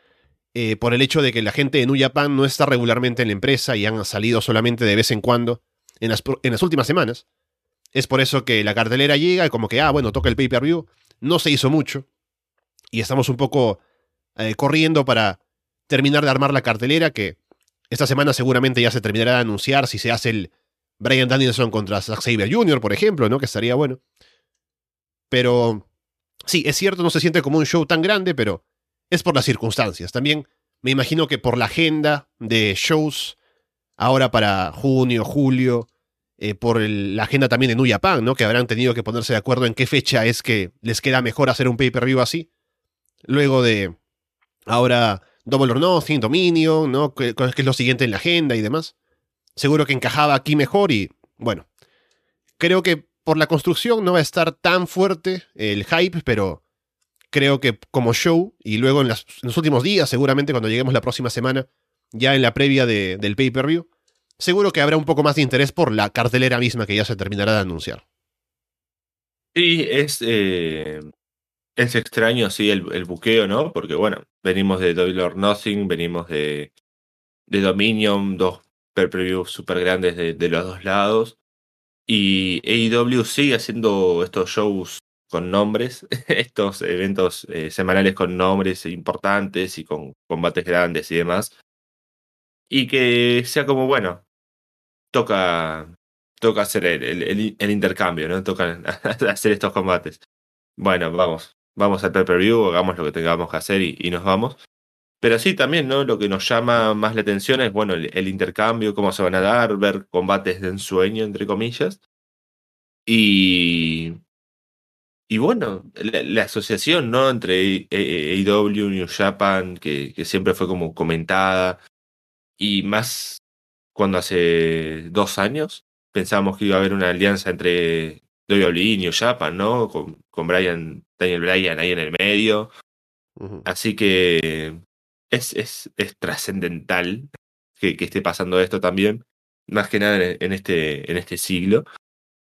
eh, por el hecho de que la gente de New Japan no está regularmente en la empresa y han salido solamente de vez en cuando en las, últimas semanas, es por eso que la cartelera llega y como que, ah, bueno, toca el pay-per-view, no se hizo mucho, y estamos un poco eh, corriendo para terminar de armar la cartelera, que esta semana seguramente ya se terminará de anunciar si se hace el Brian Danielson contra Zack Saber Jr., por ejemplo, ¿no? Que estaría bueno. Pero sí, es cierto, no se siente como un show tan grande, pero es por las circunstancias. También me imagino que por la agenda de shows ahora para junio, julio, eh, por la agenda también de New Japan, ¿no? Que habrán tenido que ponerse de acuerdo en qué fecha es que les queda mejor hacer un pay-per-view así. Luego de ahora Double or Nothing, Dominion, ¿no? Que, que es lo siguiente en la agenda y demás. Seguro que encajaba aquí mejor y, bueno, creo que por la construcción no va a estar tan fuerte el hype, pero creo que como show, y luego en, los últimos días, seguramente cuando lleguemos la próxima semana, ya en la previa del pay-per-view, seguro que habrá un poco más de interés por la cartelera misma que ya se terminará de anunciar. Sí, es, eh, es extraño, sí, el, el, buqueo, ¿no? Porque, bueno, venimos de Double or Nothing, venimos de, de Dominion, dos per-previews súper grandes de, de, los dos lados. Y AEW sigue haciendo estos shows con nombres, estos eventos eh, semanales con nombres importantes y con combates grandes y demás. Y que sea como, bueno, toca, toca hacer el, el, el intercambio, ¿no? Toca hacer estos combates. Bueno, vamos, vamos al pay-per-view, hagamos lo que tengamos que hacer y, y, nos vamos. Pero sí, también, ¿no? Lo que nos llama más la atención es, bueno, el, el, intercambio, cómo se van a dar, ver combates de ensueño, entre comillas. Y. Y bueno, la, la asociación, ¿no? Entre AEW, New Japan, que, que siempre fue como comentada. Y más cuando hace dos años pensábamos que iba a haber una alianza entre WWE y New Japan, ¿no? Con, con Brian, Daniel Bryan ahí en el medio. Uh -huh. Así que es, es, es trascendental que, que, esté pasando esto también, más que nada en, en, este, en este siglo.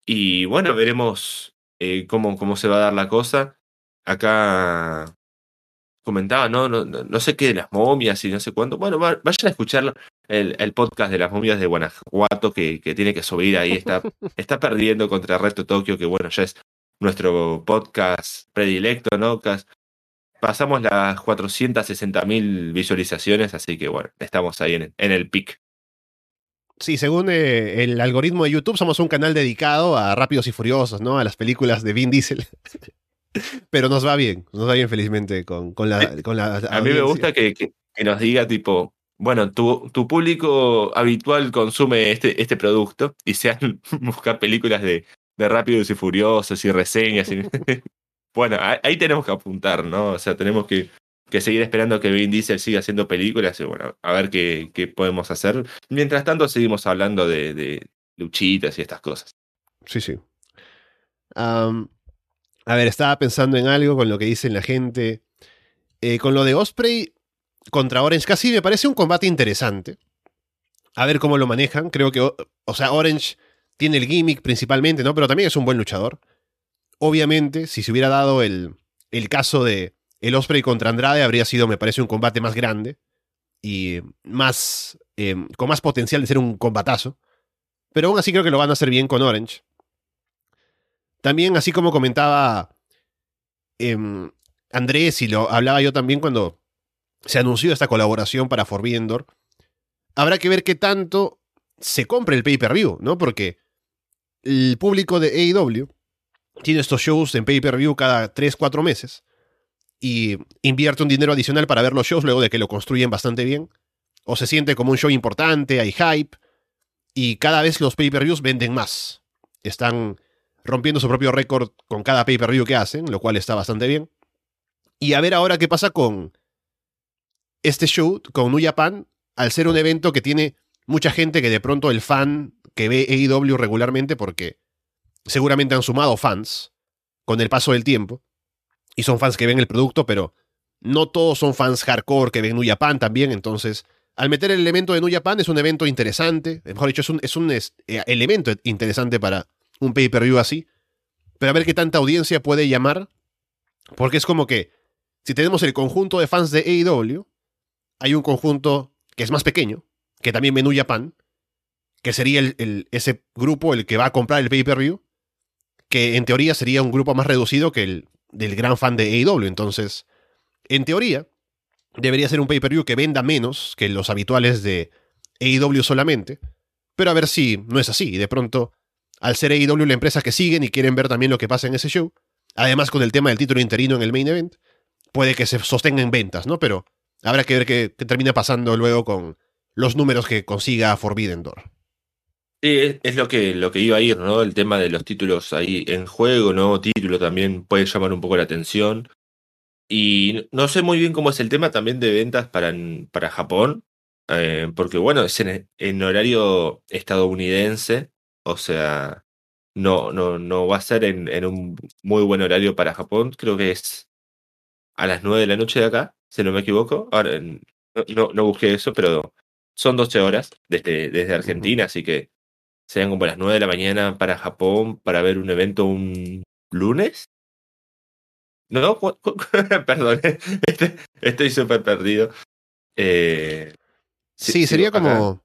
Y bueno, veremos eh, cómo, cómo se va a dar la cosa. Acá comentaba, ¿no? No, no sé qué de las momias y no sé cuánto. Bueno, vayan a escuchar el, el, podcast de las momias de Guanajuato que, que tiene que subir ahí. Está, está perdiendo contra Reto Tokio, que bueno, ya es nuestro podcast predilecto, ¿no? Pasamos las 460 mil visualizaciones, así que bueno, estamos ahí en, en el pic. Sí, según eh, el algoritmo de YouTube, somos un canal dedicado a Rápidos y Furiosos, ¿no? A las películas de Vin Diesel. Pero nos va bien, nos va bien felizmente con, con la, con la A mí me gusta que, que, que, nos diga tipo, bueno, tu, tu público habitual consume este, este producto y sean buscar películas de, de Rápidos y Furiosos y reseñas. Y... bueno, ahí tenemos que apuntar, ¿no? O sea, tenemos que, que seguir esperando que Vin Diesel siga haciendo películas y bueno, a ver qué, qué podemos hacer. Mientras tanto, seguimos hablando de, luchitas y estas cosas. Sí, sí. A ver, estaba pensando en algo con lo que dicen la gente. Eh, con lo de Osprey contra Orange, casi me parece un combate interesante. A ver cómo lo manejan. Creo que, o sea, Orange tiene el gimmick principalmente, ¿no? Pero también es un buen luchador. Obviamente, si se hubiera dado el, el caso de el Osprey contra Andrade, habría sido, me parece, un combate más grande y más. Eh, con más potencial de ser un combatazo. Pero aún así creo que lo van a hacer bien con Orange. También, así como comentaba eh, Andrés y lo hablaba yo también cuando se anunció esta colaboración para Forbidden habrá que ver qué tanto se compre el pay-per-view, ¿no? Porque el público de AEW tiene estos shows en pay-per-view cada 3-4 meses y invierte un dinero adicional para ver los shows luego de que lo construyen bastante bien, o se siente como un show importante, hay hype, y cada vez los pay-per-views venden más. Están rompiendo su propio récord con cada pay-per-view que hacen, lo cual está bastante bien. Y a ver ahora qué pasa con este show con New Japan, al ser un evento que tiene mucha gente que de pronto el fan que ve AEW regularmente, porque seguramente han sumado fans con el paso del tiempo, y son fans que ven el producto, pero no todos son fans hardcore que ven New Japan también, entonces al meter el elemento de New Japan es un evento interesante, mejor dicho, es un, es un eh, elemento interesante para un pay-per-view así, pero a ver qué tanta audiencia puede llamar, porque es como que si tenemos el conjunto de fans de AEW, hay un conjunto que es más pequeño, que también ve New Japan, que sería el, ese grupo el que va a comprar el pay-per-view, que en teoría sería un grupo más reducido que el del gran fan de AEW. Entonces, en teoría, debería ser un pay-per-view que venda menos que los habituales de AEW solamente, pero a ver si no es así. De pronto, al ser AEW la empresa que siguen y quieren ver también lo que pasa en ese show, además con el tema del título interino en el main event, puede que se sostenga en ventas, ¿no? Pero habrá que ver qué, termina pasando luego con los números que consiga Forbidden Door. Sí, es lo que, lo que iba a ir, ¿no? El tema de los títulos ahí en juego, nuevo título también puede llamar un poco la atención. Y no sé muy bien cómo es el tema también de ventas para, para Japón, eh, porque bueno, es en, horario estadounidense, o sea, no, no, no va a ser en, en, un muy buen horario para Japón, creo que es a las 9 de la noche de acá, si no me equivoco. Ahora, no, no, busqué eso, pero son 12 horas desde, desde Argentina, así que serían como las 9 de la mañana para Japón para ver un evento un lunes. No, perdón, este, estoy súper perdido. Eh, sí, sería como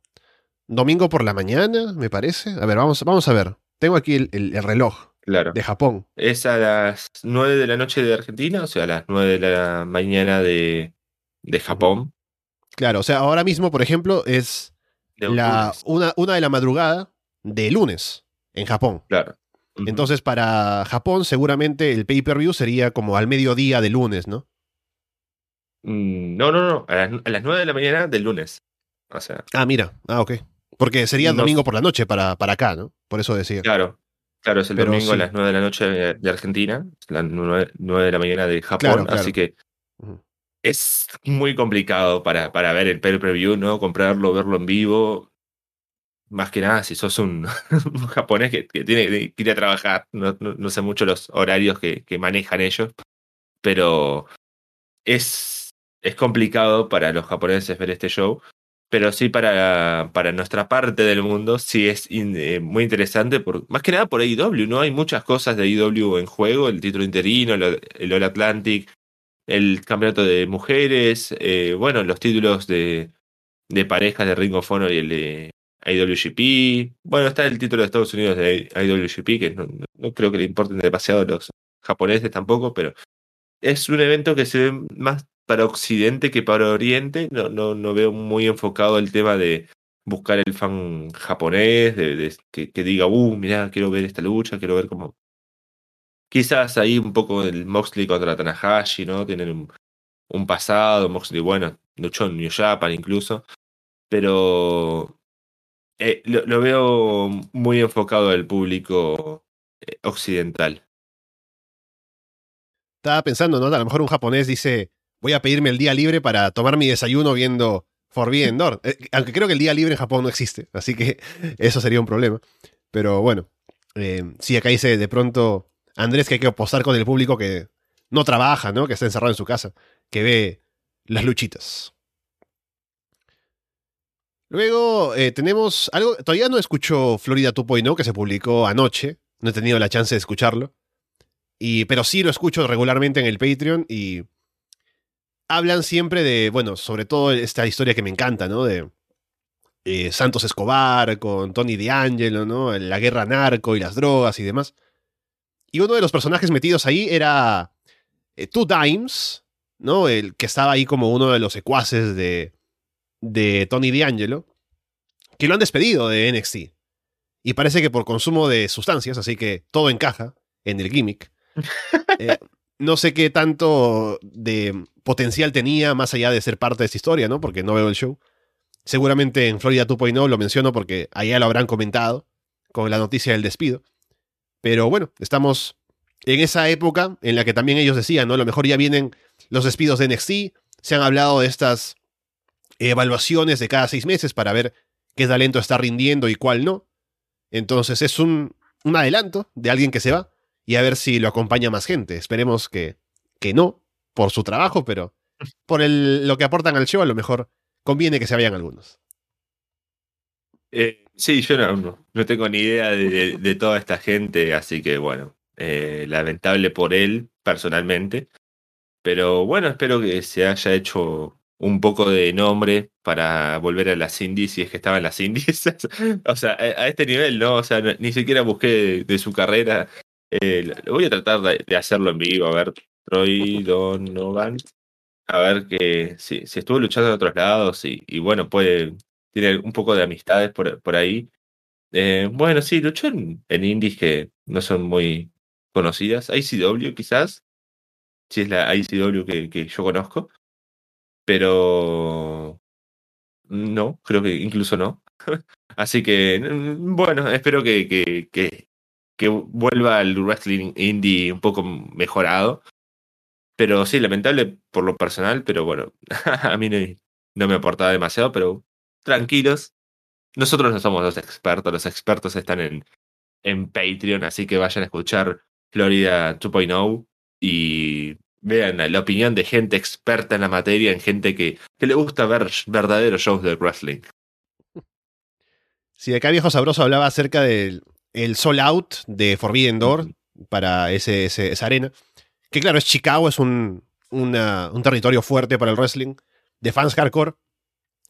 domingo por la mañana, me parece. A ver, vamos, vamos a ver. Tengo aquí el, reloj claro. de Japón. Es a las 9 de la noche de Argentina, o sea, a las 9 de la mañana de, de Japón. Claro, o sea, ahora mismo, por ejemplo, es la, una, una de la madrugada de lunes en Japón. Claro. Entonces, para Japón, seguramente el pay-per-view sería como al mediodía de lunes, ¿no? Mm, no, no, no. A las, a 9 de la mañana del lunes. O sea. Ah, mira. Ah, ok. Porque sería domingo por la noche para, para acá, ¿no? Por eso decía. Claro. Claro, es el domingo a las 9 de la noche de Argentina, las 9, de la mañana de Japón, así que es muy complicado para, para ver el pay-per-view, ¿no? Comprarlo, verlo en vivo, más que nada si sos un, japonés que, tiene que ir a trabajar, no, no, sé mucho los horarios que, que, manejan ellos, pero es, es complicado para los japoneses ver este show, pero sí para, para nuestra parte del mundo sí es eh, muy interesante, por, más que nada por AEW, ¿no? Hay muchas cosas de AEW en juego, el título interino, el, All Atlantic, el campeonato de mujeres, eh, bueno, los títulos de, de parejas de Ring of y el de IWGP. Bueno, está el título de Estados Unidos de IWGP, que no, creo que le importen demasiado a los japoneses tampoco, pero es un evento que se ve más para Occidente que para Oriente. No, no, no veo muy enfocado el tema de buscar el fan japonés, de, que, diga, uh, mira, quiero ver esta lucha, quiero ver cómo. Quizás ahí un poco el Moxley contra Tanahashi, ¿no? Tienen un, un pasado, Moxley, bueno, luchó en New Japan incluso, pero eh, lo, veo muy enfocado al público eh, occidental. Estaba pensando, ¿no? A lo mejor un japonés dice, voy a pedirme el día libre para tomar mi desayuno viendo Forbidden Door. Eh, aunque creo que el día libre en Japón no existe, así que eso sería un problema. Pero bueno, sí, acá dice de pronto Andrés que hay que apostar con el público que no trabaja, ¿no? Que está encerrado en su casa, que ve las luchitas. Luego eh, tenemos algo, todavía no escucho Florida 2.0 que se publicó anoche, no he tenido la chance de escucharlo, y, pero sí lo escucho regularmente en el Patreon y hablan siempre de, bueno, sobre todo esta historia que me encanta, ¿no? De eh, Santos Escobar con Tony D'Angelo, ¿no? La guerra narco y las drogas y demás. Y uno de los personajes metidos ahí era eh, Two Dimes, ¿no? El que estaba ahí como uno de los secuaces de, de Tony D'Angelo, que lo han despedido de NXT. Y parece que por consumo de sustancias, así que todo encaja en el gimmick. Eh, no sé qué tanto de potencial tenía más allá de ser parte de esta historia, ¿no? Porque no veo el show. Seguramente en Florida 2.0 lo menciono porque allá lo habrán comentado con la noticia del despido. Pero bueno, estamos en esa época en la que también ellos decían, ¿no? A lo mejor ya vienen los despidos de NXT. Se han hablado de estas evaluaciones de cada seis meses para ver qué talento está rindiendo y cuál no. Entonces es un, un adelanto de alguien que se va y a ver si lo acompaña más gente. Esperemos que, que no, por su trabajo, pero por el, lo que aportan al show, a lo mejor conviene que se vayan algunos. Eh, sí, yo no, no, tengo ni idea de, de, toda esta gente, así que bueno, eh, lamentable por él personalmente. Pero bueno, espero que se haya hecho un poco de nombre para volver a las indies si es que estaba en las indies. o sea, a este nivel, ¿no? O sea, ni siquiera busqué de, su carrera. Eh, voy a tratar de, hacerlo en vivo, a ver, Troy Donovan. A ver que si, si estuvo luchando en otros lados y, y, bueno, puede, tiene un poco de amistades por, por ahí. Eh, bueno, sí, luchó en, indies que no son muy conocidas. ICW quizás, si es la ICW que, que yo conozco. Pero no, creo que incluso no. Así que, mm, bueno, espero que, que, que, que vuelva al wrestling indie un poco mejorado. Pero sí, lamentable por lo personal, pero bueno, a mí no, no me aportaba demasiado, pero tranquilos. Nosotros no somos los expertos, los expertos están en, en Patreon, así que vayan a escuchar Florida 2.0 y vean la opinión de gente experta en la materia, en gente que, que le gusta ver verdaderos shows de wrestling. Sí, acá Viejo Sabroso hablaba acerca del el Soul Out de Forbidden Door para ese, esa arena. Que claro, es Chicago, es un, un territorio fuerte para el wrestling, de fans hardcore.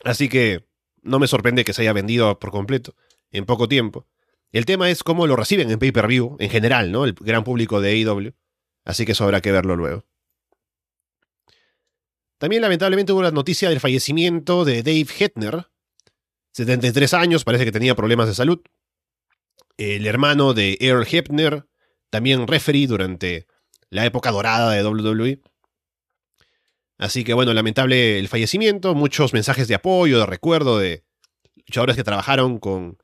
Así que no me sorprende que se haya vendido por completo en poco tiempo. El tema es cómo lo reciben en pay-per-view, en general, ¿no? El gran público de AEW. Así que eso habrá que verlo luego. También lamentablemente hubo la noticia del fallecimiento de Dave Hetner, 73 años, parece que tenía problemas de salud. El hermano de Earl Hebner, también referee durante la época dorada de WWE. Así que bueno, lamentable el fallecimiento, muchos mensajes de apoyo, de recuerdo de luchadores que trabajaron con,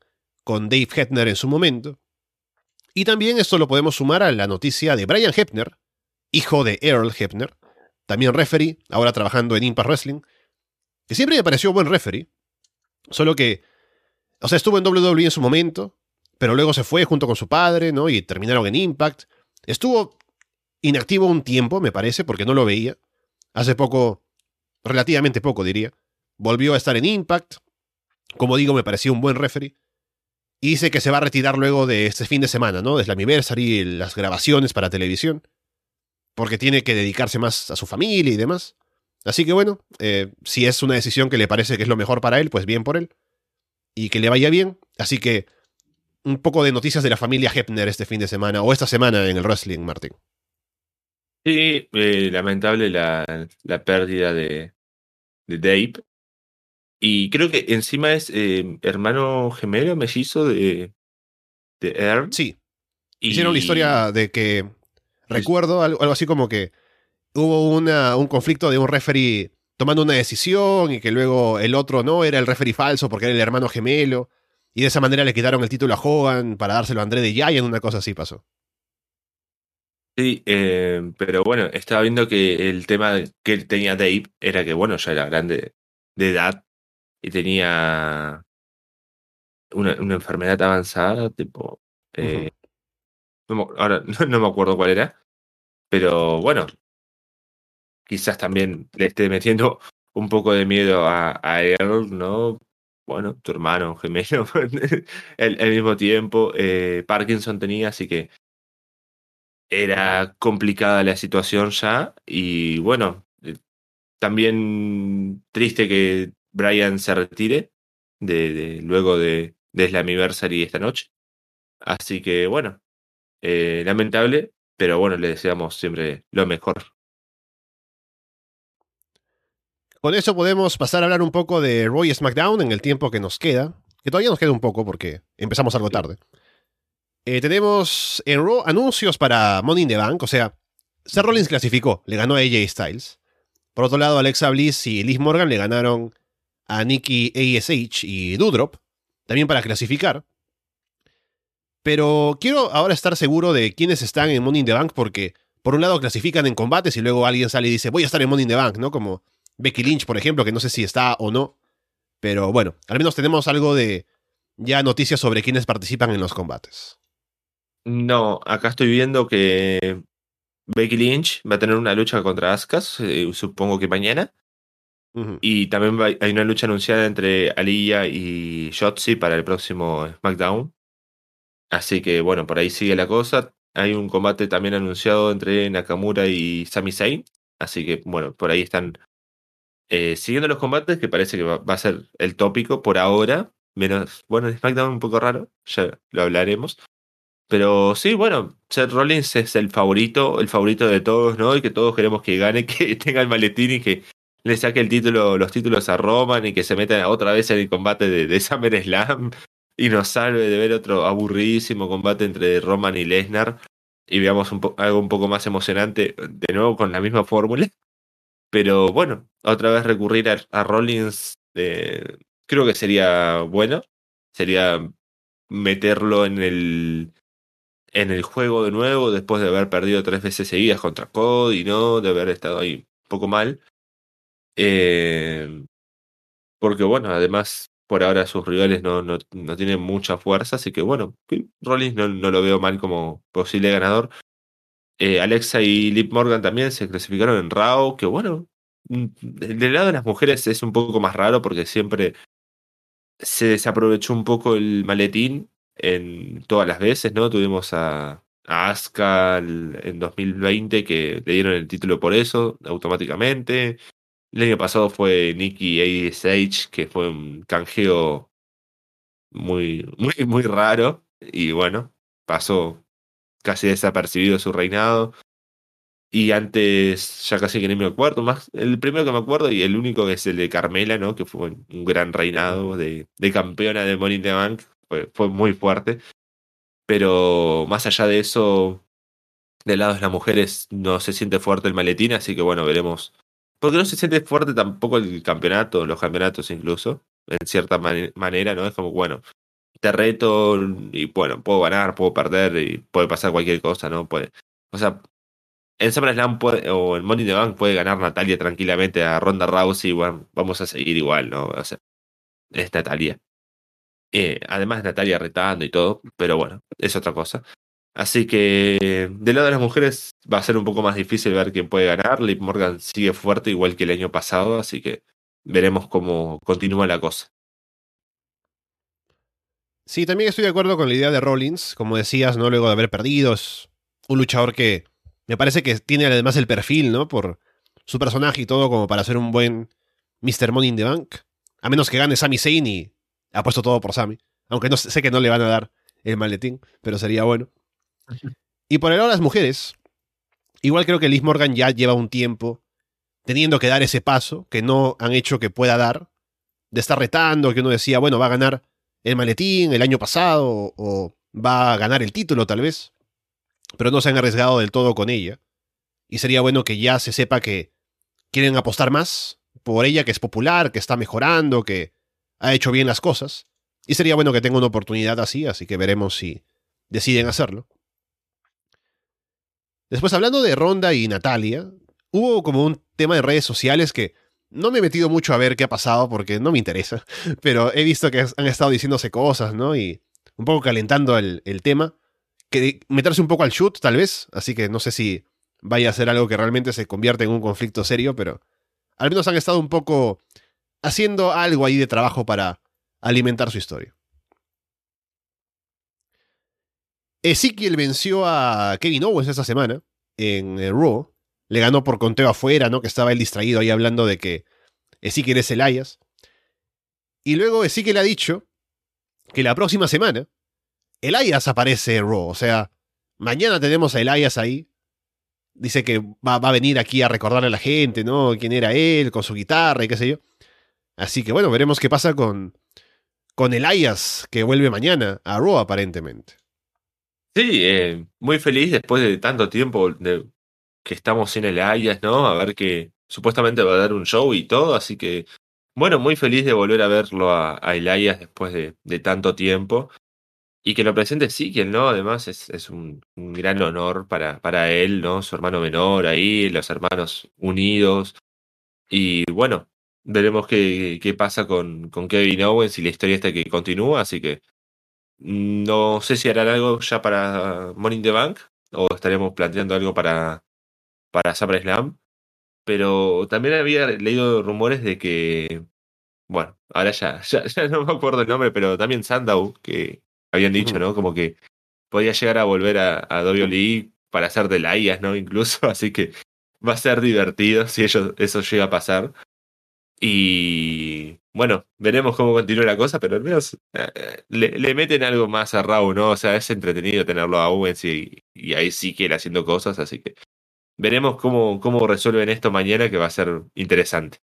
con Dave Hebner en su momento. Y también esto lo podemos sumar a la noticia de Brian Hebner, hijo de Earl Hebner, también referee, ahora trabajando en Impact Wrestling, que siempre me pareció buen referee, solo que, o sea, estuvo en WWE en su momento, pero luego se fue junto con su padre, ¿no? Y terminaron en Impact. Estuvo inactivo un tiempo, me parece, porque no lo veía. Hace poco, relativamente poco diría, volvió a estar en Impact. Como digo, me pareció un buen referee. Y dice que se va a retirar luego de este fin de semana, ¿no? De Slammiversary y las grabaciones para televisión porque tiene que dedicarse más a su familia y demás. Así que bueno, eh, si es una decisión que le parece que es lo mejor para él, pues bien por él. Y que le vaya bien. Así que un poco de noticias de la familia Hepner este fin de semana, o esta semana en el wrestling, Martín. Sí, eh, lamentable la, la, pérdida de, de Dave. Y creo que encima es eh, hermano gemelo, mellizo de, de Earl. Sí. Hicieron la historia de que Recuerdo algo, así como que hubo una, un conflicto de un referee tomando una decisión y que luego el otro no era el referee falso porque era el hermano gemelo. Y de esa manera le quitaron el título a Hogan para dárselo a André de Giant, una cosa así pasó. Sí, eh, pero bueno, estaba viendo que el tema que tenía Dave era que, bueno, ya era grande de edad y tenía una, una enfermedad avanzada, tipo. Eh, ahora no, me acuerdo cuál era, pero bueno, quizás también le esté metiendo un poco de miedo a, a ¿no? Bueno, tu hermano gemelo, al, mismo tiempo, eh, Parkinson tenía, así que era complicada la situación ya, y bueno, eh, también triste que Brian se retire de, de luego de, de Slammiversary esta noche. Así que bueno, eh, lamentable, pero bueno, le deseamos siempre lo mejor. Con eso podemos pasar a hablar un poco de Roy SmackDown en el tiempo que nos queda, que todavía nos queda un poco porque empezamos algo tarde. Eh, tenemos en Raw anuncios para Money in the Bank, o sea, Seth Rollins clasificó, le ganó a AJ Styles. Por otro lado, Alexa Bliss y Liz Morgan le ganaron a Nikki ASH y Doudrop, también para clasificar. Pero quiero ahora estar seguro de quiénes están en Money in the Bank porque, por un lado, clasifican en combates y luego alguien sale y dice, voy a estar en Money in the Bank, ¿no? Como Becky Lynch, por ejemplo, que no sé si está o no. Pero bueno, al menos tenemos algo de ya noticias sobre quienes participan en los combates. No, acá estoy viendo que Becky Lynch va a tener una lucha contra Asuka, eh, supongo que mañana. Y también hay una lucha anunciada entre Aliyah y Shotzi para el próximo SmackDown. Así que bueno, por ahí sigue la cosa. Hay un combate también anunciado entre Nakamura y Sami Zayn. Así que bueno, por ahí están eh, siguiendo los combates, que parece que va, a ser el tópico por ahora. Menos, bueno, SmackDown un poco raro, ya lo hablaremos. Pero sí, bueno, Seth Rollins es el favorito, el favorito de todos, ¿no? Y que todos queremos que gane, que tenga el maletín y que le saque el título, los títulos a Roman y que se meta otra vez en el combate de, de SummerSlam y nos salve de ver otro aburridísimo combate entre Roman y Lesnar y veamos algo un poco más emocionante de nuevo con la misma fórmula. Pero bueno, otra vez recurrir a, Rollins creo que sería bueno. Sería meterlo en el en el juego de nuevo después de haber perdido tres veces seguidas contra Cody, ¿no? De haber estado ahí un poco mal. Eh, porque bueno, además por ahora sus rivales no, no, no tienen mucha fuerza, así que bueno, Rollins no, no lo veo mal como posible ganador. Eh, Alexa y Lip Morgan también se clasificaron en Raw, que bueno, mm, del lado de las mujeres es un poco más raro porque siempre se desaprovechó un poco el maletín en todas las veces, ¿no? Tuvimos a, a Asuka en 2020 que le dieron el título por eso, automáticamente. El año pasado fue Nikki ASH, que fue un canjeo muy, muy, muy raro. Y bueno, pasó casi desapercibido su reinado. Y antes, ya casi que ni me acuerdo, más el primero que me acuerdo y el único que es el de Carmela, ¿no? Que fue un gran reinado de, de campeona de Money Bank. Fue, fue muy fuerte. Pero más allá de eso, del lado de las mujeres no se siente fuerte el maletín, así que bueno, veremos porque no se siente fuerte tampoco el campeonato, los campeonatos incluso, en cierta manera, ¿no? Es como, bueno, te reto y bueno, puedo ganar, puedo perder y puede pasar cualquier cosa, ¿no? Puede, o sea, en SummerSlam puede, o en Money in the Bank puede ganar Natalia tranquilamente a Ronda Rousey y bueno, vamos a seguir igual, ¿no? O sea, es Natalia. Eh, además Natalia retando y todo, pero bueno, es otra cosa. Así que del lado de las mujeres va a ser un poco más difícil ver quién puede ganar. Liv Morgan sigue fuerte igual que el año pasado, así que veremos cómo continúa la cosa. Sí, también estoy de acuerdo con la idea de Rollins. Como decías, ¿no? Luego de haber perdido, es un luchador que me parece que tiene además el perfil, ¿no? Por su personaje y todo, como para ser un buen Mr. Money in the Bank. A menos que gane Sami Zayn y ha puesto todo por Sami. Aunque no sé que no le van a dar el maletín, pero sería bueno. Y por el lado de las mujeres, igual creo que Liz Morgan ya lleva un tiempo teniendo que dar ese paso que no han hecho que pueda dar, de estar retando, que uno decía, bueno, va a ganar el maletín el año pasado o va a ganar el título tal vez, pero no se han arriesgado del todo con ella. Y sería bueno que ya se sepa que quieren apostar más por ella, que es popular, que está mejorando, que ha hecho bien las cosas. Y sería bueno que tenga una oportunidad así, así que veremos si deciden hacerlo. Después, hablando de Ronda y Natalia, hubo como un tema de redes sociales que no me he metido mucho a ver qué ha pasado porque no me interesa, pero he visto que han estado diciéndose cosas, ¿no? Y un poco calentando el, tema. Que meterse un poco al shoot, tal vez, así que no sé si vaya a ser algo que realmente se convierta en un conflicto serio, pero al menos han estado un poco haciendo algo ahí de trabajo para alimentar su historia. Ezekiel venció a Kevin Owens esa semana en el Raw. Le ganó por conteo afuera, ¿no? Que estaba él distraído ahí hablando de que Ezekiel es Elias. Y luego Ezekiel ha dicho que la próxima semana Elias aparece en Raw. O sea, mañana tenemos a Elias ahí. Dice que va, va, a venir aquí a recordarle a la gente, ¿no? Quién era él, con su guitarra y qué sé yo. Así que bueno, veremos qué pasa con, con Elias, que vuelve mañana a Raw aparentemente. Sí, eh, muy feliz después de tanto tiempo de, que estamos sin el Ayas, ¿no? A ver que supuestamente va a dar un show y todo, así que, bueno, muy feliz de volver a verlo a, a Elias después de, tanto tiempo. Y que lo presente Sikiel, ¿no? Además es, es un, un, gran honor para, para él, ¿no? Su hermano menor ahí, los hermanos unidos. Y bueno, veremos qué, qué pasa con, con Kevin Owens y la historia esta que continúa, así que no sé si harán algo ya para in the Bank o estaremos planteando algo para, para SummerSlam. Pero también había leído rumores de que, bueno, ahora ya, ya, ya no me acuerdo el nombre, pero también Sandow, que habían dicho, ¿no? Como que podía llegar a volver a, a WWE para hacer de la IAS, ¿no? Incluso, así que va a ser divertido si ellos, eso llega a pasar. Y bueno, veremos cómo continúa la cosa, pero al menos eh, le, meten algo más a Raw, ¿no? O sea, es entretenido tenerlo a Owens y, y ahí sí que él haciendo cosas, así que veremos cómo, cómo resuelven esto mañana, que va a ser interesante.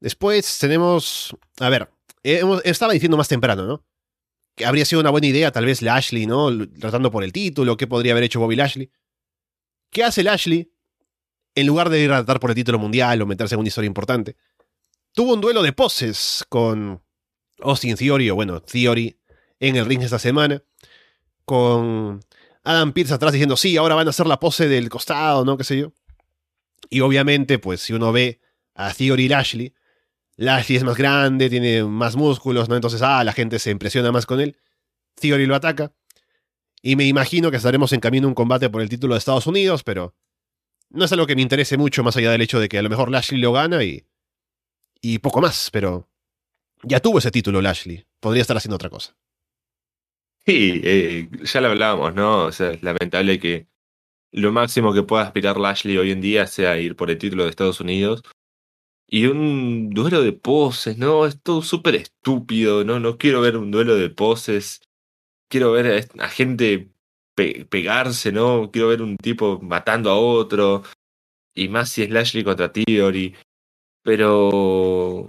Después tenemos, a ver, estaba diciendo más temprano, ¿no? Que habría sido una buena idea, tal vez Lashley, ¿no? Tratando por el título, ¿qué podría haber hecho Bobby Lashley? ¿Qué hace Lashley? En lugar de ir a tratar por el título mundial o meterse en una historia importante, tuvo un duelo de poses con Austin Theory, o bueno, Theory, en el ring esta semana, con Adam Pearce atrás diciendo, sí, ahora van a hacer la pose del costado, ¿no? ¿Qué sé yo? Y obviamente, pues si uno ve a Theory y Lashley, Lashley es más grande, tiene más músculos, ¿no? Entonces, ah, la gente se impresiona más con él. Theory lo ataca. Y me imagino que estaremos en camino a un combate por el título de Estados Unidos, pero no es algo que me interese mucho más allá del hecho de que a lo mejor Lashley lo gana y. y poco más, pero. Ya tuvo ese título Lashley. Podría estar haciendo otra cosa. Sí, eh, ya lo hablábamos, ¿no? O sea, es lamentable que lo máximo que pueda aspirar Lashley hoy en día sea ir por el título de Estados Unidos. Y un duelo de poses, ¿no? Es todo súper estúpido, ¿no? No quiero ver un duelo de poses. Quiero ver a gente pe pegarse, ¿no? Quiero ver un tipo matando a otro. Y más si es Lashley contra Theory. Pero.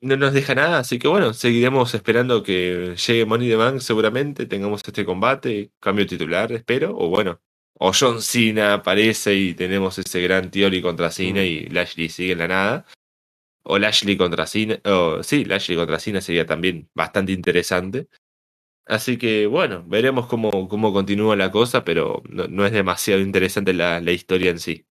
No nos deja nada, así que bueno, seguiremos esperando que llegue Money the Bank seguramente, tengamos este combate, cambio titular, espero, o bueno, o John Cena aparece y tenemos ese gran Theory contra Cena y Lashley sigue en la nada. O Lashley contra Cena, o sí, Lashley contra Cena sería también bastante interesante. Así que bueno, veremos cómo, cómo continúa la cosa, pero no, no es demasiado interesante la, la, historia en sí.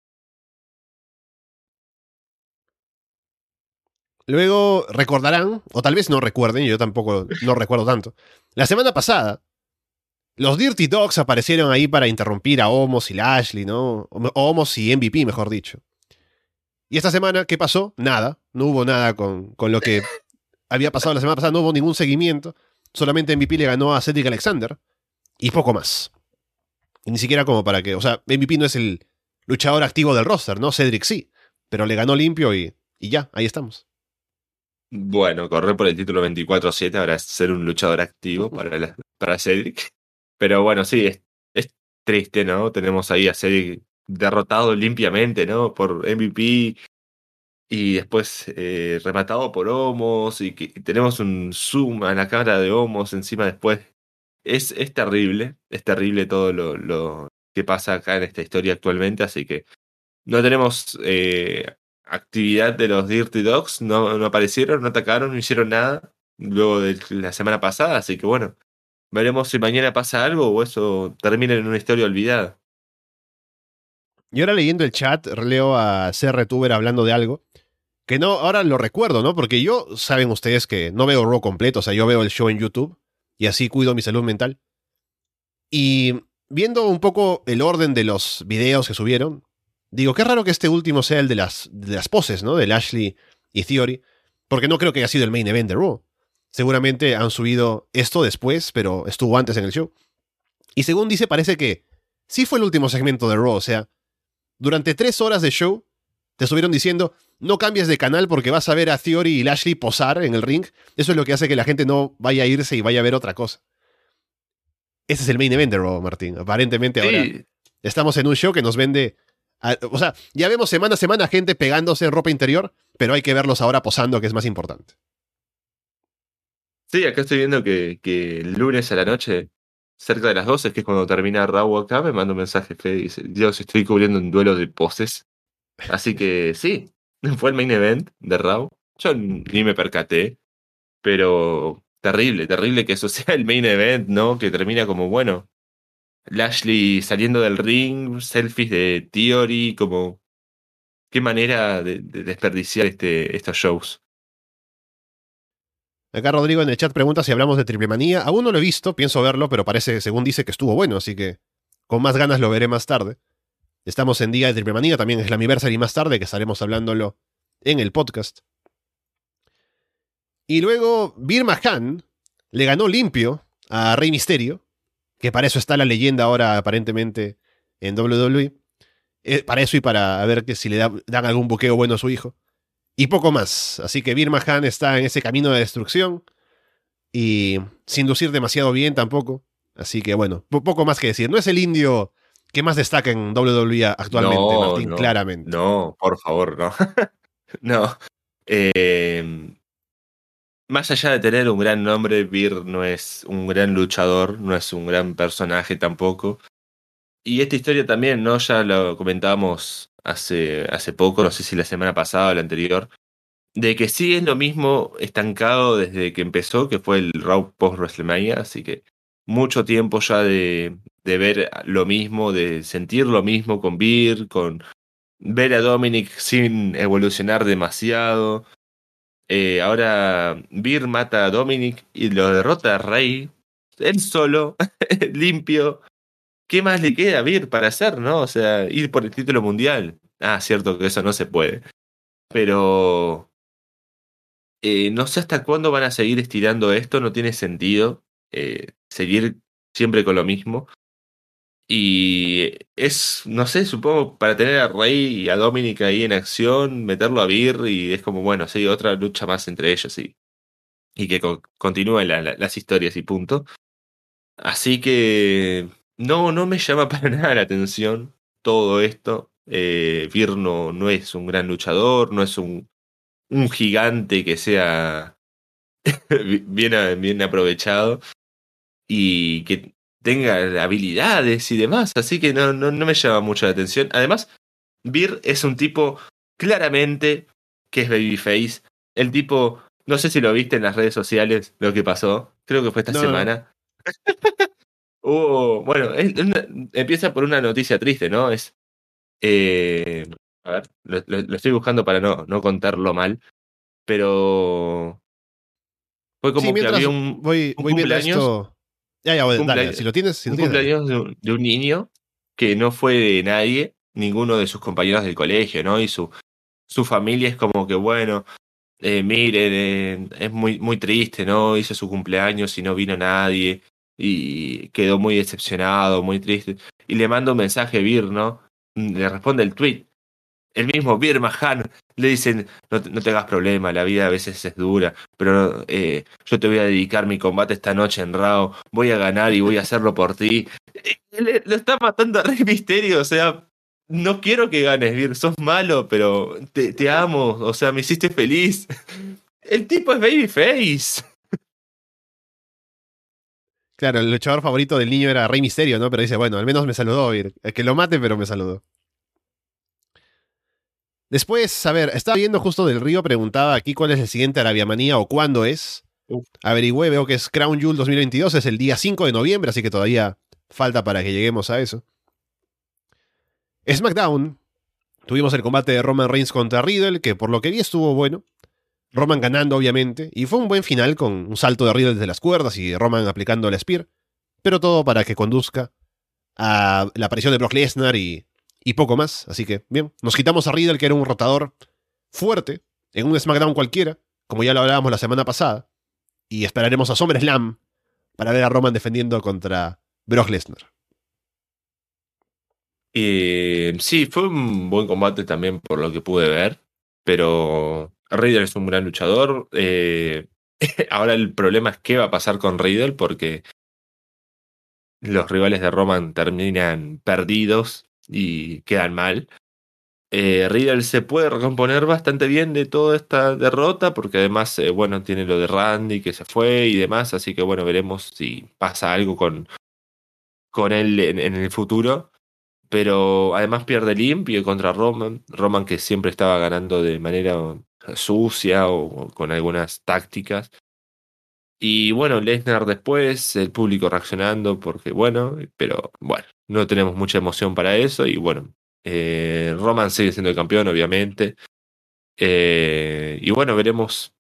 Luego recordarán, o tal vez no recuerden, yo tampoco no recuerdo tanto. La semana pasada, los Dirty Dogs aparecieron ahí para interrumpir a Homos y Lashley, ¿no? Homos y MVP, mejor dicho. Y esta semana, ¿qué pasó? Nada. No hubo nada con, con lo que había pasado la semana pasada, no hubo ningún seguimiento. Solamente MVP le ganó a Cedric Alexander y poco más. Y ni siquiera como para que, o sea, MVP no es el luchador activo del roster, ¿no? Cedric sí, pero le ganó limpio y, y ya, ahí estamos. Bueno, correr por el título 24-7 ahora es ser un luchador activo para, la, para Cedric. Pero bueno, sí, es, es, triste, ¿no? Tenemos ahí a Cedric derrotado limpiamente, ¿no? Por MVP y después eh, rematado por Homos y, que, tenemos un zoom a la cara de Homos encima después. Es, es terrible, es terrible todo lo, lo, que pasa acá en esta historia actualmente, así que no tenemos eh, actividad de los Dirty Dogs, no, no aparecieron, no atacaron, no hicieron nada luego de la semana pasada, así que bueno, veremos si mañana pasa algo o eso termina en una historia olvidada. Y ahora leyendo el chat, leo a CRTuber hablando de algo. Que no, ahora lo recuerdo, ¿no? Porque yo, saben ustedes que no veo Raw completo, o sea, yo veo el show en YouTube y así cuido mi salud mental. Y viendo un poco el orden de los videos que subieron, digo, qué raro que este último sea el de las, de las poses, ¿no? De Ashley y Theory, porque no creo que haya sido el main event de Raw. Seguramente han subido esto después, pero estuvo antes en el show. Y según dice, parece que sí fue el último segmento de Raw, o sea, durante tres horas de show te estuvieron diciendo, no cambies de canal porque vas a ver a Theory y Lashley posar en el ring. Eso es lo que hace que la gente no vaya a irse y vaya a ver otra cosa. Ese es el main event de Raw, Martín. Aparentemente ahora estamos en un show que nos vende... A, o sea, ya vemos semana a semana gente pegándose en ropa interior, pero hay que verlos ahora posando, que es más importante. Sí, acá estoy viendo que, que el lunes a la noche, cerca de las 12, que es cuando termina Raw acá, me manda un mensaje Fede y dice, Dios, estoy cubriendo un duelo de poses. Así que sí, fue el main event de Raw. Yo ni me percaté, pero terrible, terrible que eso sea el main event, ¿no? Que termina como, bueno, Lashley saliendo del ring, selfies de Theory, como qué manera de, desperdiciar este, estos shows. Acá Rodrigo en el chat pregunta si hablamos de Triple Manía. Aún no lo he visto, pienso verlo, pero parece, según dice, que estuvo bueno, así que con más ganas lo veré más tarde. Estamos en día de Triple Manía, también es la anniversary más tarde, que estaremos hablándolo en el podcast. Y luego Birma Khan le ganó limpio a Rey Misterio, que para eso está la leyenda ahora aparentemente en WWE. Eh, para eso y para ver que si le dan algún buqueo bueno a su hijo. Y poco más. Así que Birma Han está en ese camino de destrucción. Y sin lucir demasiado bien tampoco. Así que bueno, poco más que decir. No es el indio que más destaca en WWE actualmente, Martín, claramente. No, por favor, no. no. Eh, más allá de tener un gran nombre, Vir no es un gran luchador, no es un gran personaje tampoco. Y esta historia también, ¿no? Ya lo comentábamos hace, hace poco, no sé si la semana pasada o la anterior, de que sí es lo mismo estancado desde que empezó, que fue el Raw post WrestleMania, así que mucho tiempo ya de, de ver lo mismo, de sentir lo mismo con Vir, con ver a Dominic sin evolucionar demasiado, eh, ahora Vir mata a Dominic y lo derrota a Rey. Él solo, limpio. ¿Qué más le queda a Vir para hacer, no? O sea, ir por el título mundial. Ah, cierto que eso no se puede. Pero. Eh, no sé hasta cuándo van a seguir estirando esto, no tiene sentido. Eh, seguir siempre con lo mismo. Y es, no sé, supongo, para tener a Rey y a Dominic ahí en acción, meterlo a Vir y es como, bueno, sí, otra lucha más entre ellos y, y que continúen las historias y punto. Así que no, no me llama para nada la atención todo esto. Eh, Vir no, no es un gran luchador, no es un, un gigante que sea bien, bien aprovechado y que tenga habilidades y demás, así que no, no, no me llama mucho la atención. Además, Beer es un tipo claramente que es babyface. El tipo, no sé si lo viste en las redes sociales, lo que pasó, creo que fue esta semana. bueno, empieza por una noticia triste, ¿no? Es. Eh, a ver, lo, estoy buscando para no, no contarlo mal, pero. Fue como que había un, voy, voy cumpleaños. Ya, ya, dale, si lo tienes. un cumpleaños de un, niño que no fue de nadie, ninguno de sus compañeros del colegio, ¿no? Y su, su familia es como que, bueno, eh, miren, eh, es muy, muy triste, ¿no? Hizo su cumpleaños y no vino nadie y quedó muy decepcionado, muy triste. Y le manda un mensaje a Vir, ¿no? Le responde el tweet el mismo Bir Mahan le dicen, no, te hagas problema, la vida a veces es dura, pero eh, yo te voy a dedicar mi combate esta noche en Rao, voy a ganar y voy a hacerlo por ti. Eh, lo está matando a Rey Misterio, o sea, no quiero que ganes, Bir, sos malo, pero te, te amo, o sea, me hiciste feliz. El tipo es Babyface. Claro, el luchador favorito del niño era Rey Misterio, ¿no? Pero dice, bueno, al menos me saludó, Es que lo mate, pero me saludó. Después, a ver, estaba viendo justo del Río, preguntaba aquí cuál es el siguiente Arabia Manía o cuándo es. Averigüé, veo que es Crown Jewel 2022, es el día 5 de noviembre, así que todavía falta para que lleguemos a eso. SmackDown, tuvimos el combate de Roman Reigns contra Riddle, que por lo que vi estuvo bueno. Roman ganando, obviamente, y fue un buen final con un salto de Riddle desde las cuerdas y Roman aplicando el Spear, pero todo para que conduzca a la aparición de Brock Lesnar y y poco más. Así que, bien, nos quitamos a Riddle, que era un rotador fuerte, en un SmackDown cualquiera, como ya lo hablábamos la semana pasada, y esperaremos a SummerSlam para ver a Roman defendiendo contra Brock Lesnar. Sí, fue un buen combate también por lo que pude ver, pero Riddle es un gran luchador. Eh, ahora el problema es qué va a pasar con Riddle porque los rivales de Roman terminan perdidos y quedan mal. Eh, Riddle se puede recomponer bastante bien de toda esta derrota, porque además, eh, bueno, tiene lo de Randy que se fue y demás, así que bueno, veremos si pasa algo con, con él en, el futuro. Pero además pierde limpio contra Roman, Roman que siempre estaba ganando de manera sucia o con algunas tácticas. Y bueno, Lesnar después, el público reaccionando, porque bueno, pero bueno, no tenemos mucha emoción para eso. Y bueno, eh, Roman sigue siendo el campeón, obviamente. Eh, y bueno, veremos.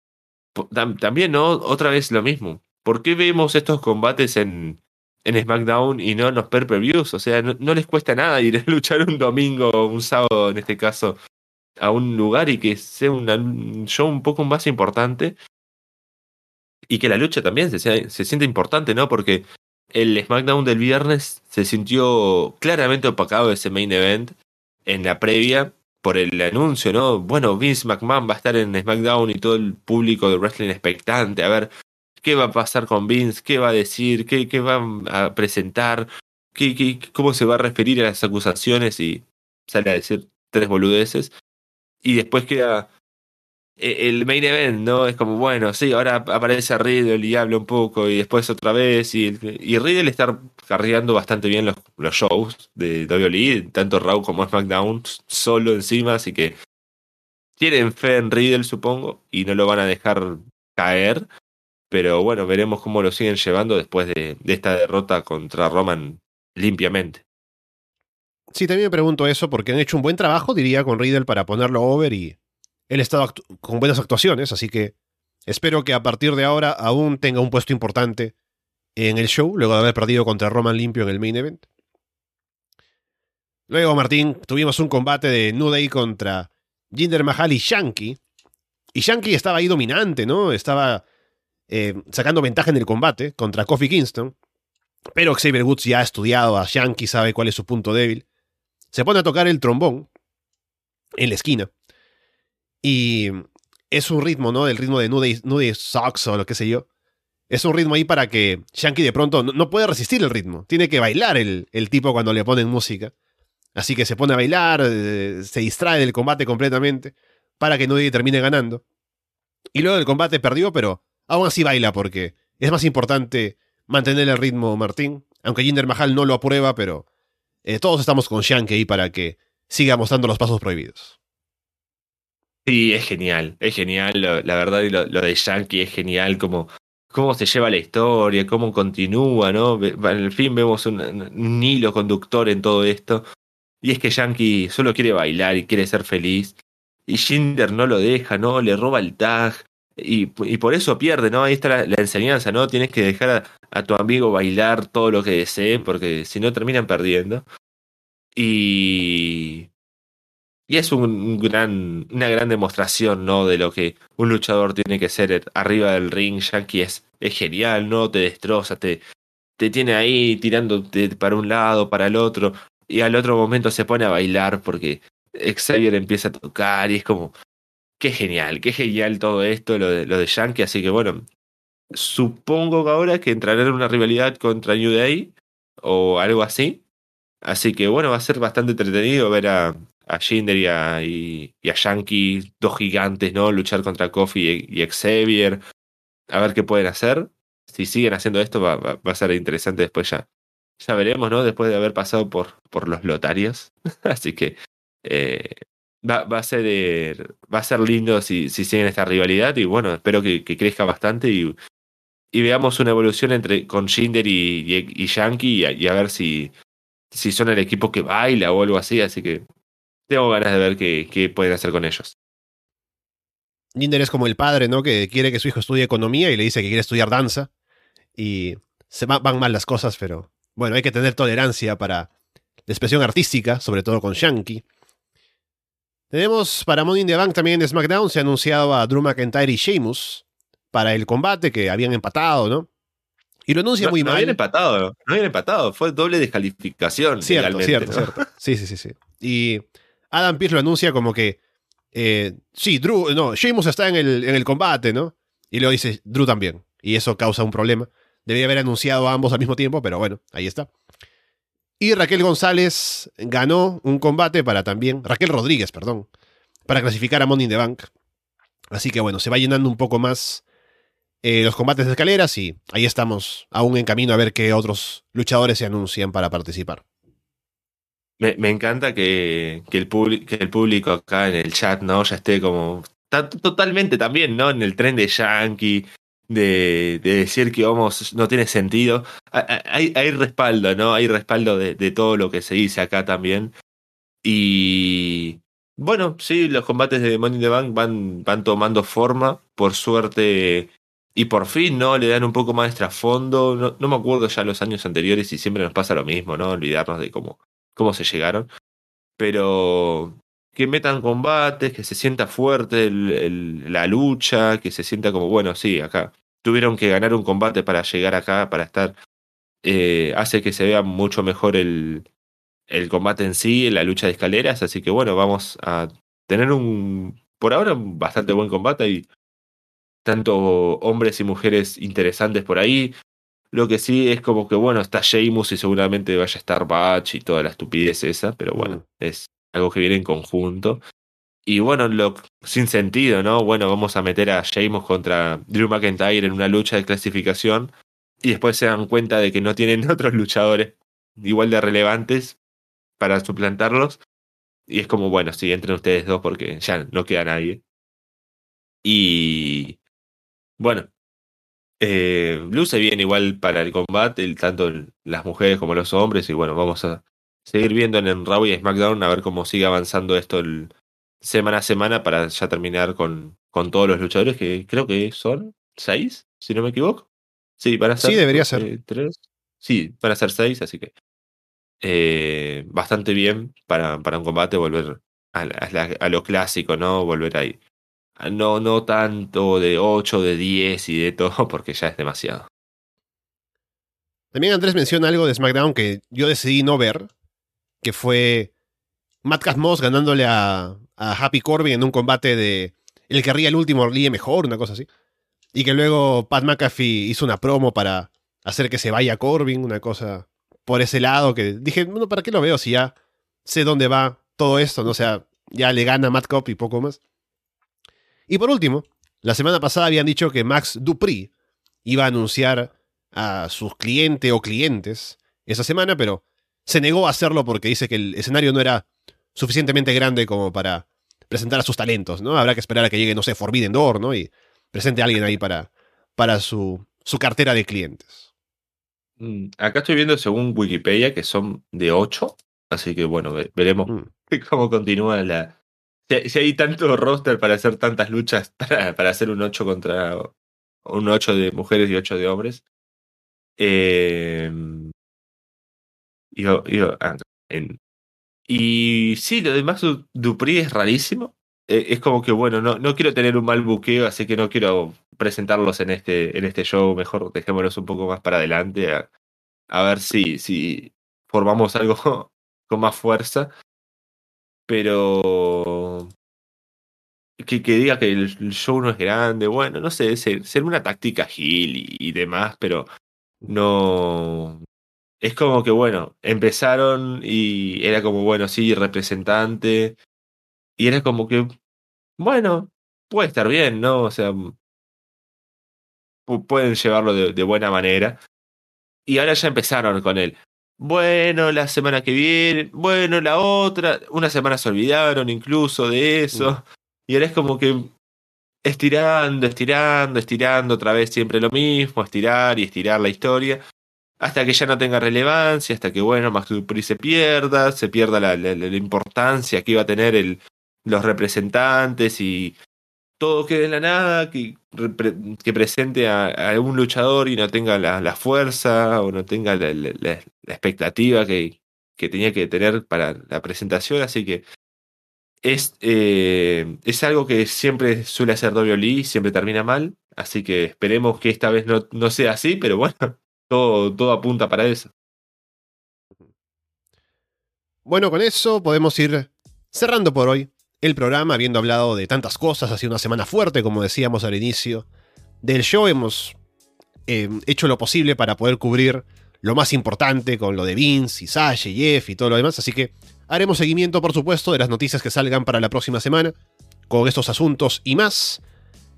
También, ¿no? Otra vez lo mismo. ¿Por qué vemos estos combates en, en SmackDown y no en los per-per-views? O sea, no, les cuesta nada ir a luchar un domingo o un sábado, en este caso, a un lugar y que sea un show un poco más importante. Y que la lucha también se, se siente importante, ¿no? Porque el SmackDown del viernes se sintió claramente opacado ese main event en la previa por el anuncio, ¿no? Bueno, Vince McMahon va a estar en SmackDown y todo el público de wrestling expectante a ver qué va a pasar con Vince, qué va a decir, qué, va a presentar, cómo se va a referir a las acusaciones y sale a decir tres boludeces. Y después queda el main event, ¿no? Es como, bueno, sí, ahora aparece Riddle y habla un poco y después otra vez. Y, y Riddle está cargando bastante bien los, los shows de WWE, tanto Raw como SmackDown, solo encima, así que tienen fe en Riddle, supongo, y no lo van a dejar caer. Pero bueno, veremos cómo lo siguen llevando después de, de esta derrota contra Roman limpiamente. Sí, también me pregunto eso, porque han hecho un buen trabajo, diría, con Riddle para ponerlo over y él ha estado con buenas actuaciones, así que espero que a partir de ahora aún tenga un puesto importante en el show, luego de haber perdido contra Roman limpio en el main event. Luego, Martín, tuvimos un combate de New Day contra Jinder Mahal y Shanky. Y Shanky estaba ahí dominante, ¿no? Estaba eh, sacando ventaja en el combate contra Kofi Kingston. Pero Xavier Woods ya ha estudiado a Shanky, sabe cuál es su punto débil. Se pone a tocar el trombón en la esquina. Y es un ritmo, ¿no? El ritmo de Nude, Nude Socks o lo que sé yo. Es un ritmo ahí para que Shanky de pronto no, puede resistir el ritmo. Tiene que bailar el, el, tipo cuando le ponen música. Así que se pone a bailar, eh, se distrae del combate completamente para que Nude termine ganando. Y luego el combate perdió, pero aún así baila porque es más importante mantener el ritmo, Martín. Aunque Jinder Mahal no lo aprueba, pero eh, todos estamos con Shanky ahí para que siga mostrando los pasos prohibidos. Sí, es genial, es genial, la verdad, y lo, de Yankee es genial, como cómo se lleva la historia, cómo continúa, ¿no? En fin vemos un, hilo conductor en todo esto. Y es que Yankee solo quiere bailar y quiere ser feliz. Y Shinder no lo deja, ¿no? Le roba el tag. Y, por eso pierde, ¿no? Ahí está la, enseñanza, ¿no? Tienes que dejar a, a, tu amigo bailar todo lo que desee, porque si no terminan perdiendo. Y, y es un gran, una gran demostración, ¿no? De lo que un luchador tiene que ser arriba del ring. Yankee es, es genial, ¿no? Te destroza, te, te tiene ahí tirándote para un lado, para el otro. Y al otro momento se pone a bailar porque Xavier empieza a tocar y es como, qué genial, qué genial todo esto, lo de, lo de Yankee. Así que bueno, supongo que ahora que entrará en una rivalidad contra New Day o algo así. Así que bueno, va a ser bastante entretenido ver a, a Jinder y a, y, a Yankee, dos gigantes, ¿no? Luchar contra Kofi y, Xavier. A ver qué pueden hacer. Si siguen haciendo esto, va, a ser interesante después ya. Ya veremos, ¿no? Después de haber pasado por, por los lotarios. Así que eh, va, va, a ser, va a ser lindo si, si siguen esta rivalidad. Y bueno, espero que, que crezca bastante y, y, veamos una evolución entre con Jinder y, y, Yankee y a, ver si, si son el equipo que baila o algo así. Así que tengo ganas de ver qué, pueden hacer con ellos. Jinder es como el padre, ¿no? Que quiere que su hijo estudie economía y le dice que quiere estudiar danza. Y se van mal las cosas, pero bueno, hay que tener tolerancia para la expresión artística, sobre todo con Shanky. Tenemos para Money in the Bank también en SmackDown, se ha anunciado a Drew McIntyre y Sheamus para el combate que habían empatado, ¿no? Y lo anuncia muy mal. No habían empatado, no habían empatado, fue doble descalificación. Cierto, cierto, cierto. Sí, sí, sí, sí. Y Adam Pearce lo anuncia como que, eh, sí, Drew, no, Sheamus está en el, en el combate, ¿no? Y luego dice, Drew también. Y eso causa un problema. Debía haber anunciado a ambos al mismo tiempo, pero bueno, ahí está. Y Raquel González ganó un combate para también, Raquel Rodríguez, perdón, para clasificar a Money in the Bank. Así que bueno, se va llenando un poco más eh, los combates de escaleras y ahí estamos aún en camino a ver qué otros luchadores se anuncian para participar. Me, encanta que, que, el que el público acá en el chat, ¿no? Ya esté como. Está totalmente también, ¿no? En el tren de Yankee. de, decir que vamos, no tiene sentido. Hay, hay respaldo, ¿no? Hay respaldo de, de, todo lo que se dice acá también. Y bueno, sí, los combates de Money in the Bank van, van tomando forma. Por suerte, y por fin, ¿no? Le dan un poco más de trasfondo. No, no, me acuerdo ya los años anteriores y siempre nos pasa lo mismo, ¿no? Olvidarnos de cómo, cómo se llegaron. Pero que metan combates, que se sienta fuerte la lucha, que se sienta como, bueno, sí, acá tuvieron que ganar un combate para llegar acá, para estar. Eh, hace que se vea mucho mejor el, el combate en sí, la lucha de escaleras. Así que bueno, vamos a tener un, por ahora, un bastante buen combate y tanto hombres y mujeres interesantes por ahí. Lo que sí es como que, bueno, está Sheamus y seguramente vaya a estar Batch y toda la estupidez esa, pero bueno, mm. es algo que viene en conjunto. Y bueno, lo, sin sentido, ¿no? Bueno, vamos a meter a Sheamus contra Drew McIntyre en una lucha de clasificación y después se dan cuenta de que no tienen otros luchadores igual de relevantes para suplantarlos. Y es como, bueno, sí, entren ustedes dos porque ya no queda nadie. Y bueno, eh, luce bien igual para el combate, tanto las mujeres como los hombres. Y bueno, vamos a seguir viendo en Raw y SmackDown a ver cómo sigue avanzando esto el, semana a semana para ya terminar con, con todos los luchadores, que creo que son seis, si no me equivoco. Sí, van a ser. Sí, debería ser. Eh, tres. Sí, van a ser seis, así que. Eh, bastante bien para, para un combate volver a, a, lo clásico, ¿no? Volver ahí. No, no tanto de 8, de 10 y de todo, porque ya es demasiado. También Andrés menciona algo de SmackDown que yo decidí no ver, que fue Matt Moss ganándole a, Happy Corbin en un combate de el que ría el último ríe mejor, una cosa así. Y que luego Pat McAfee hizo una promo para hacer que se vaya Corbin, una cosa por ese lado que dije, bueno, ¿para qué lo veo si ya sé dónde va todo esto? ¿no? O sea, ya le gana Matt Cop y poco más. Y por último, la semana pasada habían dicho que Max Dupri iba a anunciar a sus clientes o clientes esa semana, pero se negó a hacerlo porque dice que el escenario no era suficientemente grande como para presentar a sus talentos, ¿no? Habrá que esperar a que llegue, no sé, Forbidden Door, ¿no? Y presente a alguien ahí para, para su, su cartera de clientes. Mm, acá estoy viendo según Wikipedia que son de 8, así que bueno, veremos mm. cómo continúa la... Si hay tanto roster para hacer tantas luchas, para, para hacer un 8 contra un 8 de mujeres y 8 de hombres. Eh, ah, y sí, lo de Max Dupri es rarísimo. Eh, es como que, bueno, no, no quiero tener un mal buqueo, así que no quiero presentarlos en este, en este show. Mejor dejémoslos un poco más para adelante, a, a ver si, si formamos algo con más fuerza. Pero que, que, diga que el show no es grande, bueno, no sé, ser, ser una táctica gil y, y, demás, pero no, es como que, bueno, empezaron y era como, bueno, sí, representante. Y era como que, bueno, puede estar bien, ¿no? O sea, pueden llevarlo de, buena manera. Y ahora ya empezaron con él. Bueno, la semana que viene, bueno, la otra. Una semana se olvidaron incluso de eso. Mm. Y ahora es como que estirando, estirando, estirando otra vez siempre lo mismo, estirar y estirar la historia hasta que ya no tenga relevancia, hasta que, bueno, Max Dupri se pierda, se pierda la, la, la, importancia que iba a tener el, los representantes y todo quede en la nada, que, que presente a, a, un luchador y no tenga la, la fuerza o no tenga la, la expectativa que, que, tenía que tener para la presentación, así que es, eh, es algo que siempre suele hacer WWE, siempre termina mal, así que esperemos que esta vez no, no sea así, pero bueno, todo, todo apunta para eso. Bueno, con eso podemos ir cerrando por hoy el programa, habiendo hablado de tantas cosas, ha sido una semana fuerte, como decíamos al inicio del show, hemos eh, hecho lo posible para poder cubrir lo más importante con lo de Vince y Sasha y Jeff y todo lo demás, así que haremos seguimiento, por supuesto, de las noticias que salgan para la próxima semana con estos asuntos y más.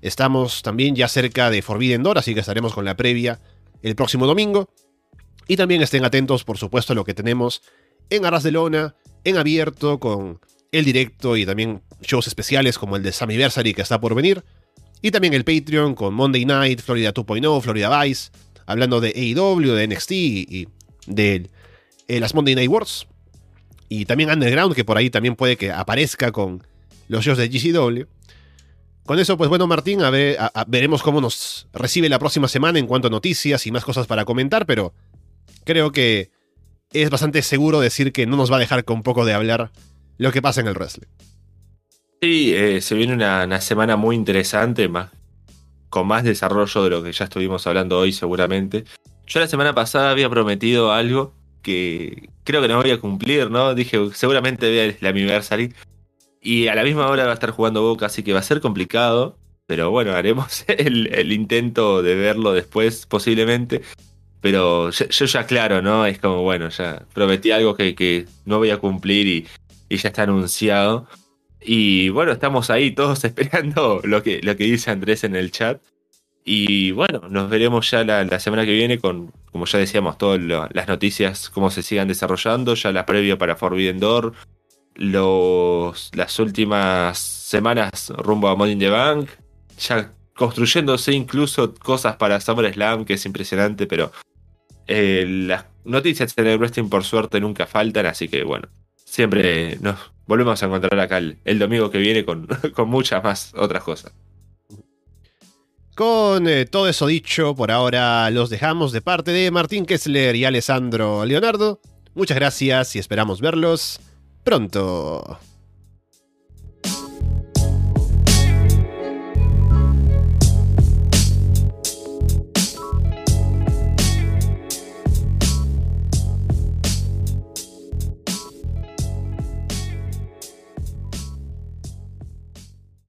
Estamos también ya cerca de Forbidden Door, así que estaremos con la previa el próximo domingo. Y también estén atentos, por supuesto, a lo que tenemos en Arras de Lona, en abierto, con el directo y también shows especiales como el de Samiversary que está por venir, Y también el Patreon con Monday Night, Florida 2.0, Florida Vice, hablando de AEW, de NXT y de eh, las Monday Night Wars. Y también Underground, que por ahí también puede que aparezca con los shows de GCW. Con eso, pues bueno, Martín, veremos cómo nos recibe la próxima semana en cuanto a noticias y más cosas para comentar, pero creo que es bastante seguro decir que no nos va a dejar con poco de hablar lo que pasa en el wrestling. Sí, eh, se viene una, semana muy interesante, más, con más desarrollo de lo que ya estuvimos hablando hoy seguramente. Yo la semana pasada había prometido algo que creo que no voy a cumplir, ¿no? Dije, seguramente vea la Anniversary. Y a la misma hora va a estar jugando Boca, así que va a ser complicado. Pero bueno, haremos el, intento de verlo después, posiblemente. Pero yo, ya claro, ¿no? Es como, bueno, ya prometí algo que, no voy a cumplir y, ya está anunciado. Y bueno, estamos ahí todos esperando lo que, lo que dice Andrés en el chat. Y bueno, nos veremos ya la, semana que viene con, como ya decíamos, todas las noticias, cómo se sigan desarrollando, ya la previa para Forbidden Door, los, las últimas semanas rumbo a Money in the Bank, ya construyéndose incluso cosas para SummerSlam, que es impresionante, pero eh, las noticias en el wrestling por suerte nunca faltan, así que bueno, siempre nos volvemos a encontrar acá el, domingo que viene con, con muchas más otras cosas. Con eh, todo eso dicho, por ahora los dejamos de parte de Martín Kessler y Alessandro Leonardo. Muchas gracias y esperamos verlos pronto.